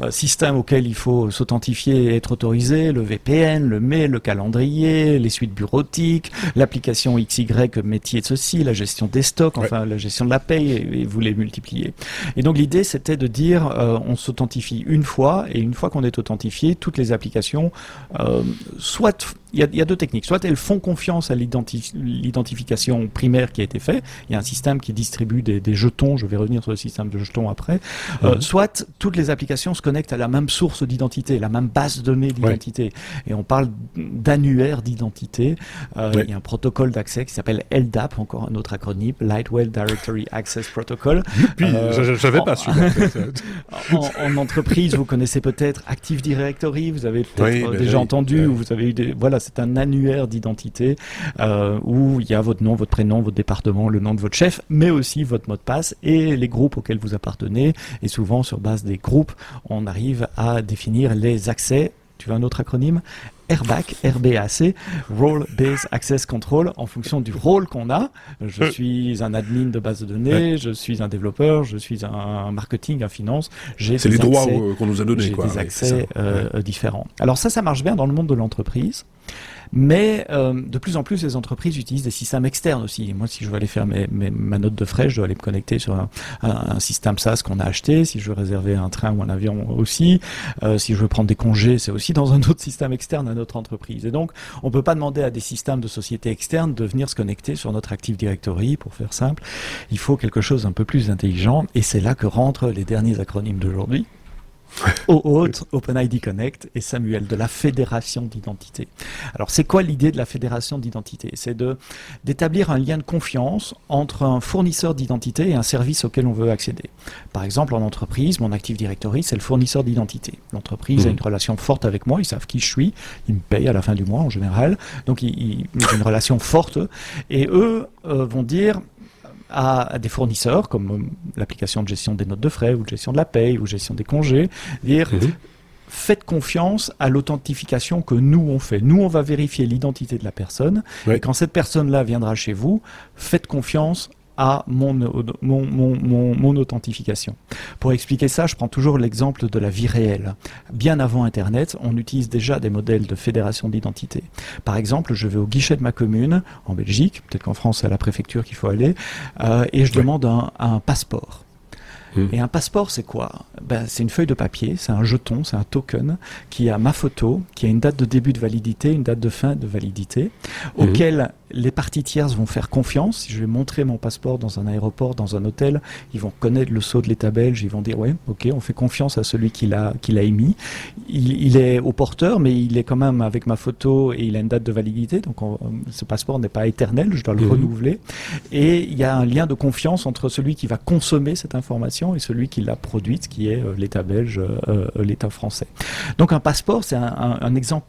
euh, systèmes auxquels il faut s'authentifier et être autorisé. Le VPN, le mail, le calendrier, les suites bureautiques, l'application XY métier de ceci, la gestion des stocks, enfin la gestion de la paye, et, vous les multipliez. Et donc l'idée, c'était de dire, euh, on s'authentifie une fois, et une fois qu'on est authentifié, toutes les applications, euh, soit il y, a, deux techniques. Soit elles font confiance à l'identification primaire qui a été faite. Il y a un système qui distribue des, jetons. Je vais revenir sur le système de jetons après. Euh, soit toutes les applications se connectent à la même source d'identité, la même base de données d'identité. Et on parle d'annuaire d'identité. Euh, il y a un protocole d'accès qui s'appelle LDAP, encore un autre acronyme, Lightweight Directory Access Protocol. euh, j'avais pas su. en, en, entreprise, vous connaissez peut-être Active Directory. Vous avez peut-être déjà entendu ou vous avez eu des voilà c'est un annuaire d'identité euh, où il y a votre nom, votre prénom, votre département, le nom de votre chef, mais aussi votre mot de passe et les groupes auxquels vous appartenez. Et souvent, sur base des groupes, on arrive à définir les accès. Tu veux un autre acronyme? RBAC, RBAC, Role Based Access Control, en fonction du rôle qu'on a. Je euh. suis un admin de base de données, je suis un développeur, je suis un marketing, un finance. C'est les droits qu'on nous a donnés. J'ai des accès euh, différents. Alors ça, ça marche bien dans le monde de l'entreprise. Mais euh, de plus en plus, les entreprises utilisent des systèmes externes aussi. Moi, si je veux aller faire mes, mes, ma note de frais, je dois aller me connecter sur un, un, système SaaS qu'on a acheté. Si je veux réserver un train ou un avion aussi. Euh, si je veux prendre des congés, c'est aussi dans un autre système externe à notre entreprise. Et donc, on peut pas demander à des systèmes de sociétés externes de venir se connecter sur notre Active Directory, pour faire simple. Il faut quelque chose d'un peu plus intelligent. Et c'est là que rentrent les derniers acronymes d'aujourd'hui. OAuth, OpenID Connect et Samuel de la fédération d'identité. Alors c'est quoi l'idée de la fédération d'identité? C'est de d'établir un lien de confiance entre un fournisseur d'identité et un service auquel on veut accéder. Par exemple en entreprise, mon Active Directory c'est le fournisseur d'identité. L'entreprise a mmh. une relation forte avec moi, ils savent qui je suis, ils me payent à la fin du mois en général, donc ils, ont une relation forte et eux euh, vont dire à, des fournisseurs comme euh, l'application de gestion des notes de frais ou de gestion de la paye ou gestion des congés, dire mhm. faites confiance à l'authentification que nous on fait. Nous on va vérifier l'identité de la personne et quand cette personne-là viendra chez vous, faites confiance à mon, mon, mon, mon, authentification. Pour expliquer ça, je prends toujours l'exemple de la vie réelle. Bien avant Internet, on utilise déjà des modèles de fédération d'identité. Par exemple, je vais au guichet de ma commune, en Belgique, peut-être qu'en France c'est à la préfecture qu'il faut aller, euh, et je demande un, un passeport. Mmh. Et un passeport, c'est quoi? Ben, C'est une feuille de papier, c'est un jeton, c'est un token qui a ma photo, qui a une date de début de validité, une date de fin de validité, mmh. auquel les parties tierces vont faire confiance. Si je vais montrer mon passeport dans un aéroport, dans un hôtel, ils vont connaître le sceau de l'État belge, ils vont dire ouais, ok, on fait confiance à celui qui l'a qui l'a émis. Il, il, est au porteur, mais il est quand même avec ma photo et il a une date de validité, donc ce passeport n'est pas éternel, je dois le mmh. renouveler. Et il y a un lien de confiance entre celui qui va consommer cette information et celui qui l'a produite, qui est euh, l'État belge, euh, euh, l'État français. Donc un passeport, c'est un, un, un exemple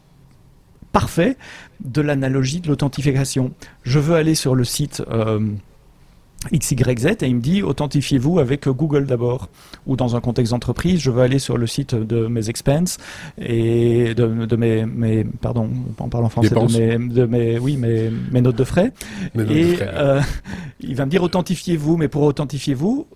parfait de l'analogie de l'authentification. Je veux aller sur le site euh, XYZ et il me dit authentifiez-vous avec Google d'abord. Ou dans un contexte d'entreprise, je veux aller sur le site de mes expenses et de, de mes, mes, pardon, en parlant français, de mes, de mes, oui, mes, mes notes de frais. et euh, il va me dire authentifiez-vous, mais pour authentifiez-vous,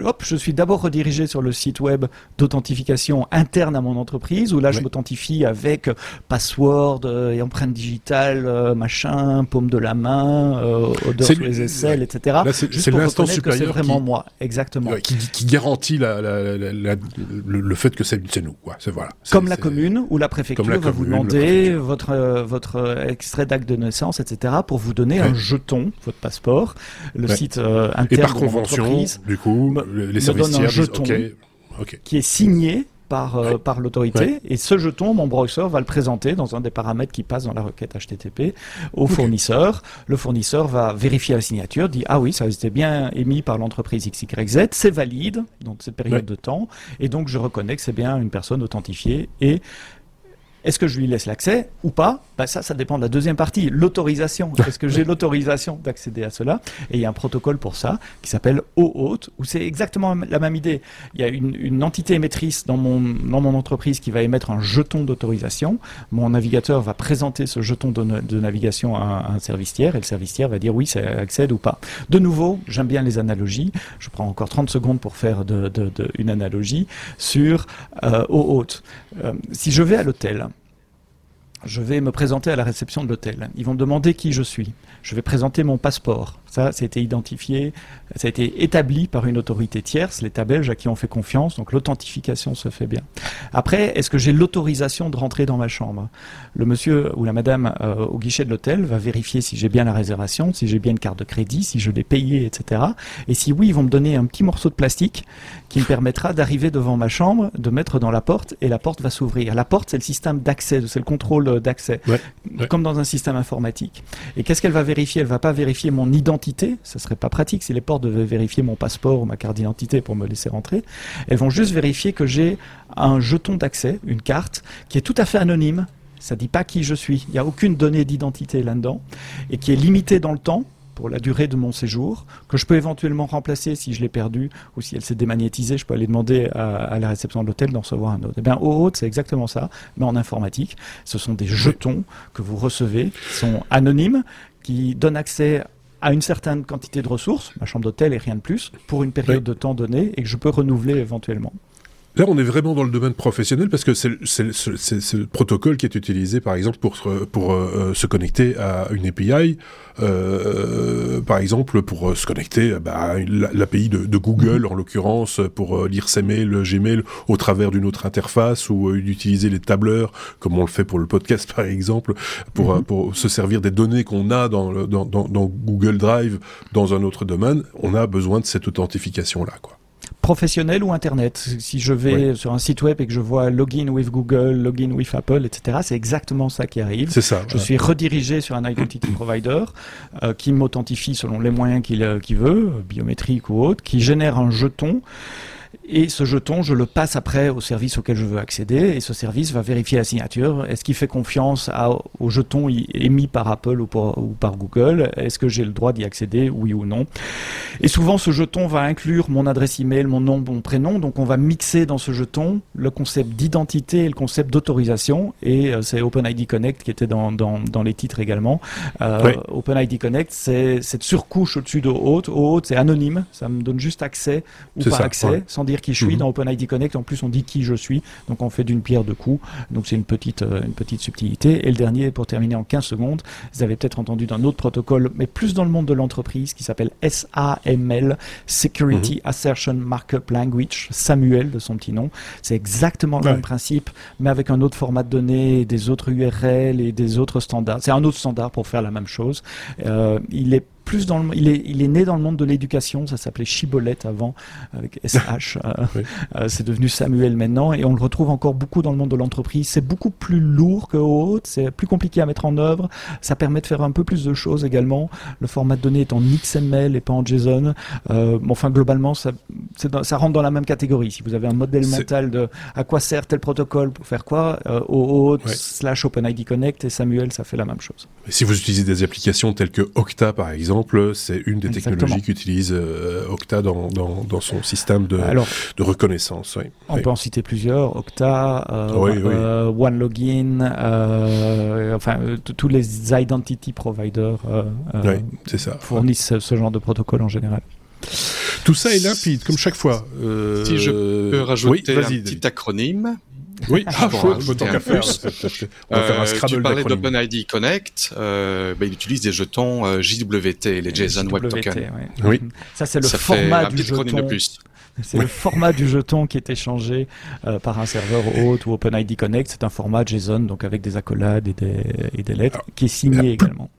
hop, je suis d'abord redirigé sur le site web d'authentification interne à mon entreprise, où là, je m'authentifie avec password et empreinte digitale, machin, paume de la main, odeur sur les aisselles, etc. C'est l'instant supérieur. C'est vraiment moi, exactement. Qui, garantit le, fait que c'est nous. voilà. Comme la commune ou la préfecture va vous demander votre, votre extrait d'acte de naissance, etc., pour vous donner un jeton, votre passeport. Le site euh, interne Et par convention, du coup, les services donne un jeton qui est signé par, euh, par l'autorité. Et ce jeton, mon browser va le présenter dans un des paramètres qui passe dans la requête HTTP au fournisseur. Le fournisseur va vérifier la signature, dit ah oui, ça a été bien émis par l'entreprise XYZ, c'est valide dans cette période de temps, et donc je reconnais que c'est bien une personne authentifiée et est-ce que je lui laisse l'accès ou pas? Ben Ça, ça dépend de la deuxième partie, l'autorisation. Est-ce que j'ai l'autorisation d'accéder à cela? Et il y a un protocole pour ça qui s'appelle OAuth, où c'est exactement la même idée. Il y a une, une, entité émettrice dans mon, dans mon entreprise qui va émettre un jeton d'autorisation. Mon navigateur va présenter ce jeton de, de navigation à, un service tiers et le service tiers va dire oui, ça accède ou pas. De nouveau, j'aime bien les analogies. Je prends encore 30 secondes pour faire de, de, une analogie sur euh, OAuth. Euh, si je vais à l'hôtel, je vais me présenter à la réception de l'hôtel. Ils vont me demander qui je suis. Je vais présenter mon passeport. Ça, ça a été identifié, ça a été établi par une autorité tierce, l'État belge à qui on fait confiance, donc l'authentification se fait bien. Après, est-ce que j'ai l'autorisation de rentrer dans ma chambre? Le monsieur ou la madame euh, au guichet de l'hôtel va vérifier si j'ai bien la réservation, si j'ai bien une carte de crédit, si je l'ai payé, etc. Et si oui, ils vont me donner un petit morceau de plastique qui me permettra d'arriver devant ma chambre, de mettre dans la porte et la porte va s'ouvrir. La porte, c'est le système d'accès, c'est le contrôle d'accès, comme dans un système informatique. Et qu'est-ce qu'elle va vérifier? Elle va pas vérifier mon identité ça serait pas pratique si les portes devaient vérifier mon passeport ou ma carte d'identité pour me laisser rentrer. Elles vont juste vérifier que j'ai un jeton d'accès, une carte, qui est tout à fait anonyme. Ça dit pas qui je suis. Il n'y a aucune donnée d'identité là-dedans et qui est limitée dans le temps pour la durée de mon séjour, que je peux éventuellement remplacer si je l'ai perdu ou si elle s'est démagnétisée, je peux aller demander à, la réception de l'hôtel d'en recevoir un autre. Eh bien, au c'est exactement ça, mais en informatique. Ce sont des jetons que vous recevez, qui sont anonymes, qui donnent accès à une certaine quantité de ressources, ma chambre d'hôtel et rien de plus, pour une période de temps donnée et que je peux renouveler éventuellement. Là, on est vraiment dans le domaine professionnel parce que c'est le protocole qui est utilisé, par exemple, pour, pour euh, se connecter à une API, euh, par exemple, pour euh, se connecter bah, à l'API de, de, Google, en l'occurrence, pour lire ses mails, Gmail, au travers d'une autre interface, ou d'utiliser les tableurs, comme on le fait pour le podcast, par exemple, pour, mhm. pour se servir des données qu'on a dans, dans, dans Google Drive dans un autre domaine. On a besoin de cette authentification-là, quoi professionnel ou Internet. Si je vais sur un site web et que je vois login with Google, login with Apple, etc., c'est exactement ça qui arrive. C'est ça. Je suis redirigé sur un identity provider euh, qui m'authentifie selon les moyens qu'il euh, veut, biométrique ou autre, qui génère un jeton et ce jeton, je le passe après au service auquel je veux accéder et ce service va vérifier la signature. Est-ce qu'il fait confiance au jeton émis par Apple ou, par Google? Est-ce que j'ai le droit d'y accéder, oui ou non Et souvent, ce jeton va inclure mon adresse email, mon nom, mon prénom. Donc, on va mixer dans ce jeton le concept d'identité et le concept d'autorisation. Et euh, c'est OpenID Connect qui était dans, dans, les titres également. Euh, OpenID Connect, c'est cette surcouche au-dessus de Haute. Haute, c'est anonyme. Ça me donne juste accès ou pas accès, sans dire qui je suis. Mhm. Dans OpenID Connect, en plus, on dit qui je suis. Donc, on fait d'une pierre deux coups. Donc, c'est une petite, euh, une petite subtilité. Et le dernier, pour terminer en 15 secondes, vous avez peut-être entendu d'un autre protocole, mais plus dans le monde de l'entreprise, qui s'appelle SAML, Security mhm. Assertion Markup Language, Samuel de son petit nom. C'est exactement le même principe, mais avec un autre format de données, des autres URL et des autres standards. C'est un autre standard pour faire la même chose. Euh, il est plus dans le, il est, il est né dans le monde de l'éducation, ça s'appelait Chibolette avant, avec SH, euh, euh, c'est devenu Samuel maintenant, et on le retrouve encore beaucoup dans le monde de l'entreprise. C'est beaucoup plus lourd que Haute, c'est plus compliqué à mettre en œuvre, ça permet de faire un peu plus de choses également. Le format de données est en XML et pas en JSON. Euh, enfin, globalement, ça, ça rentre dans la même catégorie. Si vous avez un modèle mental de à quoi sert tel protocole pour faire quoi, euh, slash OpenID Connect et Samuel, ça fait la même chose. Et si vous utilisez des applications telles que Okta, par exemple, c'est une des technologies qu'utilise euh, Okta dans, dans, son système de, de reconnaissance. On peut en citer plusieurs, Okta, euh, euh, OneLogin, enfin tous les identity providers fournissent ce, genre de protocole en général. Tout ça est limpide, comme chaque fois. Euh... Si je peux rajouter un petit acronyme. Oui, ah, tant qu'à faire. On va faire un euh, Scrabble Tu parlais d'OpenID Connect. Euh, bah, il utilise des jetons euh, JWT, les JSON Web Tokens. Oui. Ça, c'est le format du jeton. De plus. C'est le format du jeton qui est échangé euh, par un serveur hôte ou OpenID Connect. C'est un format JSON, donc avec des accolades et des, et des lettres, qui est signé également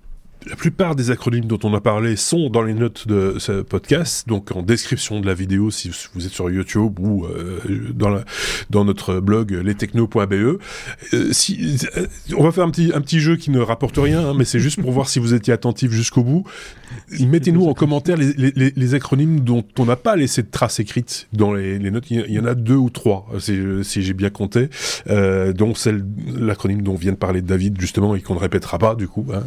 la plupart des acronymes dont on a parlé sont dans les notes de ce podcast, donc en description de la vidéo si vous êtes sur YouTube ou euh, dans, la, dans notre blog lestechno.be. Euh, si, euh, on va faire un petit, un petit jeu qui ne rapporte rien, hein, mais c'est juste pour voir si vous étiez attentif jusqu'au bout. Mettez-nous en commentaire les, les, les, acronymes dont on n'a pas laissé de traces écrites dans les, les, notes. Il y en a deux ou trois, si, si j'ai bien compté, dont celle l'acronyme dont vient de parler David justement et qu'on ne répétera pas du coup. Hein,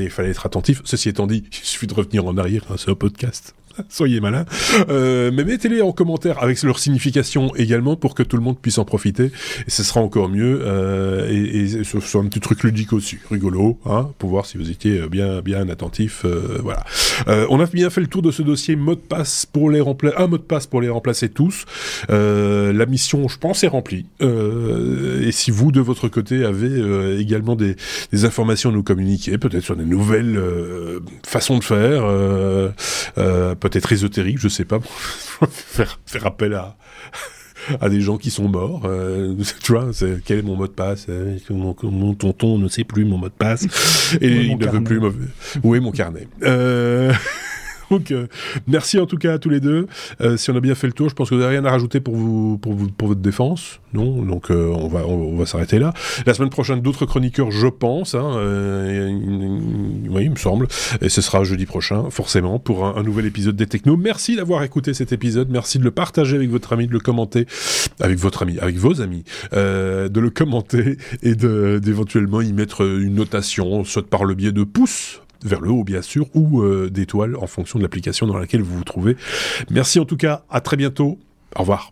il fallait attentif. Ceci étant dit, il suffit de revenir en arrière, c'est un podcast. Soyez malin. Euh, mais mettez-les en commentaire avec leur signification également pour que tout le monde puisse en profiter. Et ce sera encore mieux. Euh, et, et ce soit un petit truc ludique aussi, rigolo, hein, pour voir si vous étiez bien bien attentif. Euh, voilà. Euh, on a bien fait le tour de ce dossier mot de passe pour les remplacer, un mot de passe pour les remplacer tous. Euh, la mission, je pense, est remplie. Euh, et si vous de votre côté avez également des, des, informations à nous communiquer, peut-être sur des nouvelles façons de faire peut-être ésotérique, je sais pas, faire, faire appel à, à des gens qui sont morts. Euh, tu vois, c'est, quel est mon mot de passe euh, mon, tonton ne sait plus mon mot de passe et il ne veut plus. Où est mon carnet? Euh... Donc, euh, merci en tout cas à tous les deux. Euh, si on a bien fait le tour, je pense que vous n'avez rien à rajouter pour vous, pour vous, pour votre défense, non Donc, euh, on va, on, va s'arrêter là. La semaine prochaine, d'autres chroniqueurs, je pense. Hein, oui, il me semble. Et ce sera jeudi prochain, forcément, pour un, nouvel épisode des Technos. Merci d'avoir écouté cet épisode. Merci de le partager avec votre ami, de le commenter avec votre ami, avec vos amis, de le commenter et d'éventuellement y mettre une notation, soit par le biais de pouces vers le haut bien sûr, ou euh, d'étoiles en fonction de l'application dans laquelle vous vous trouvez. Merci en tout cas, à très bientôt, au revoir.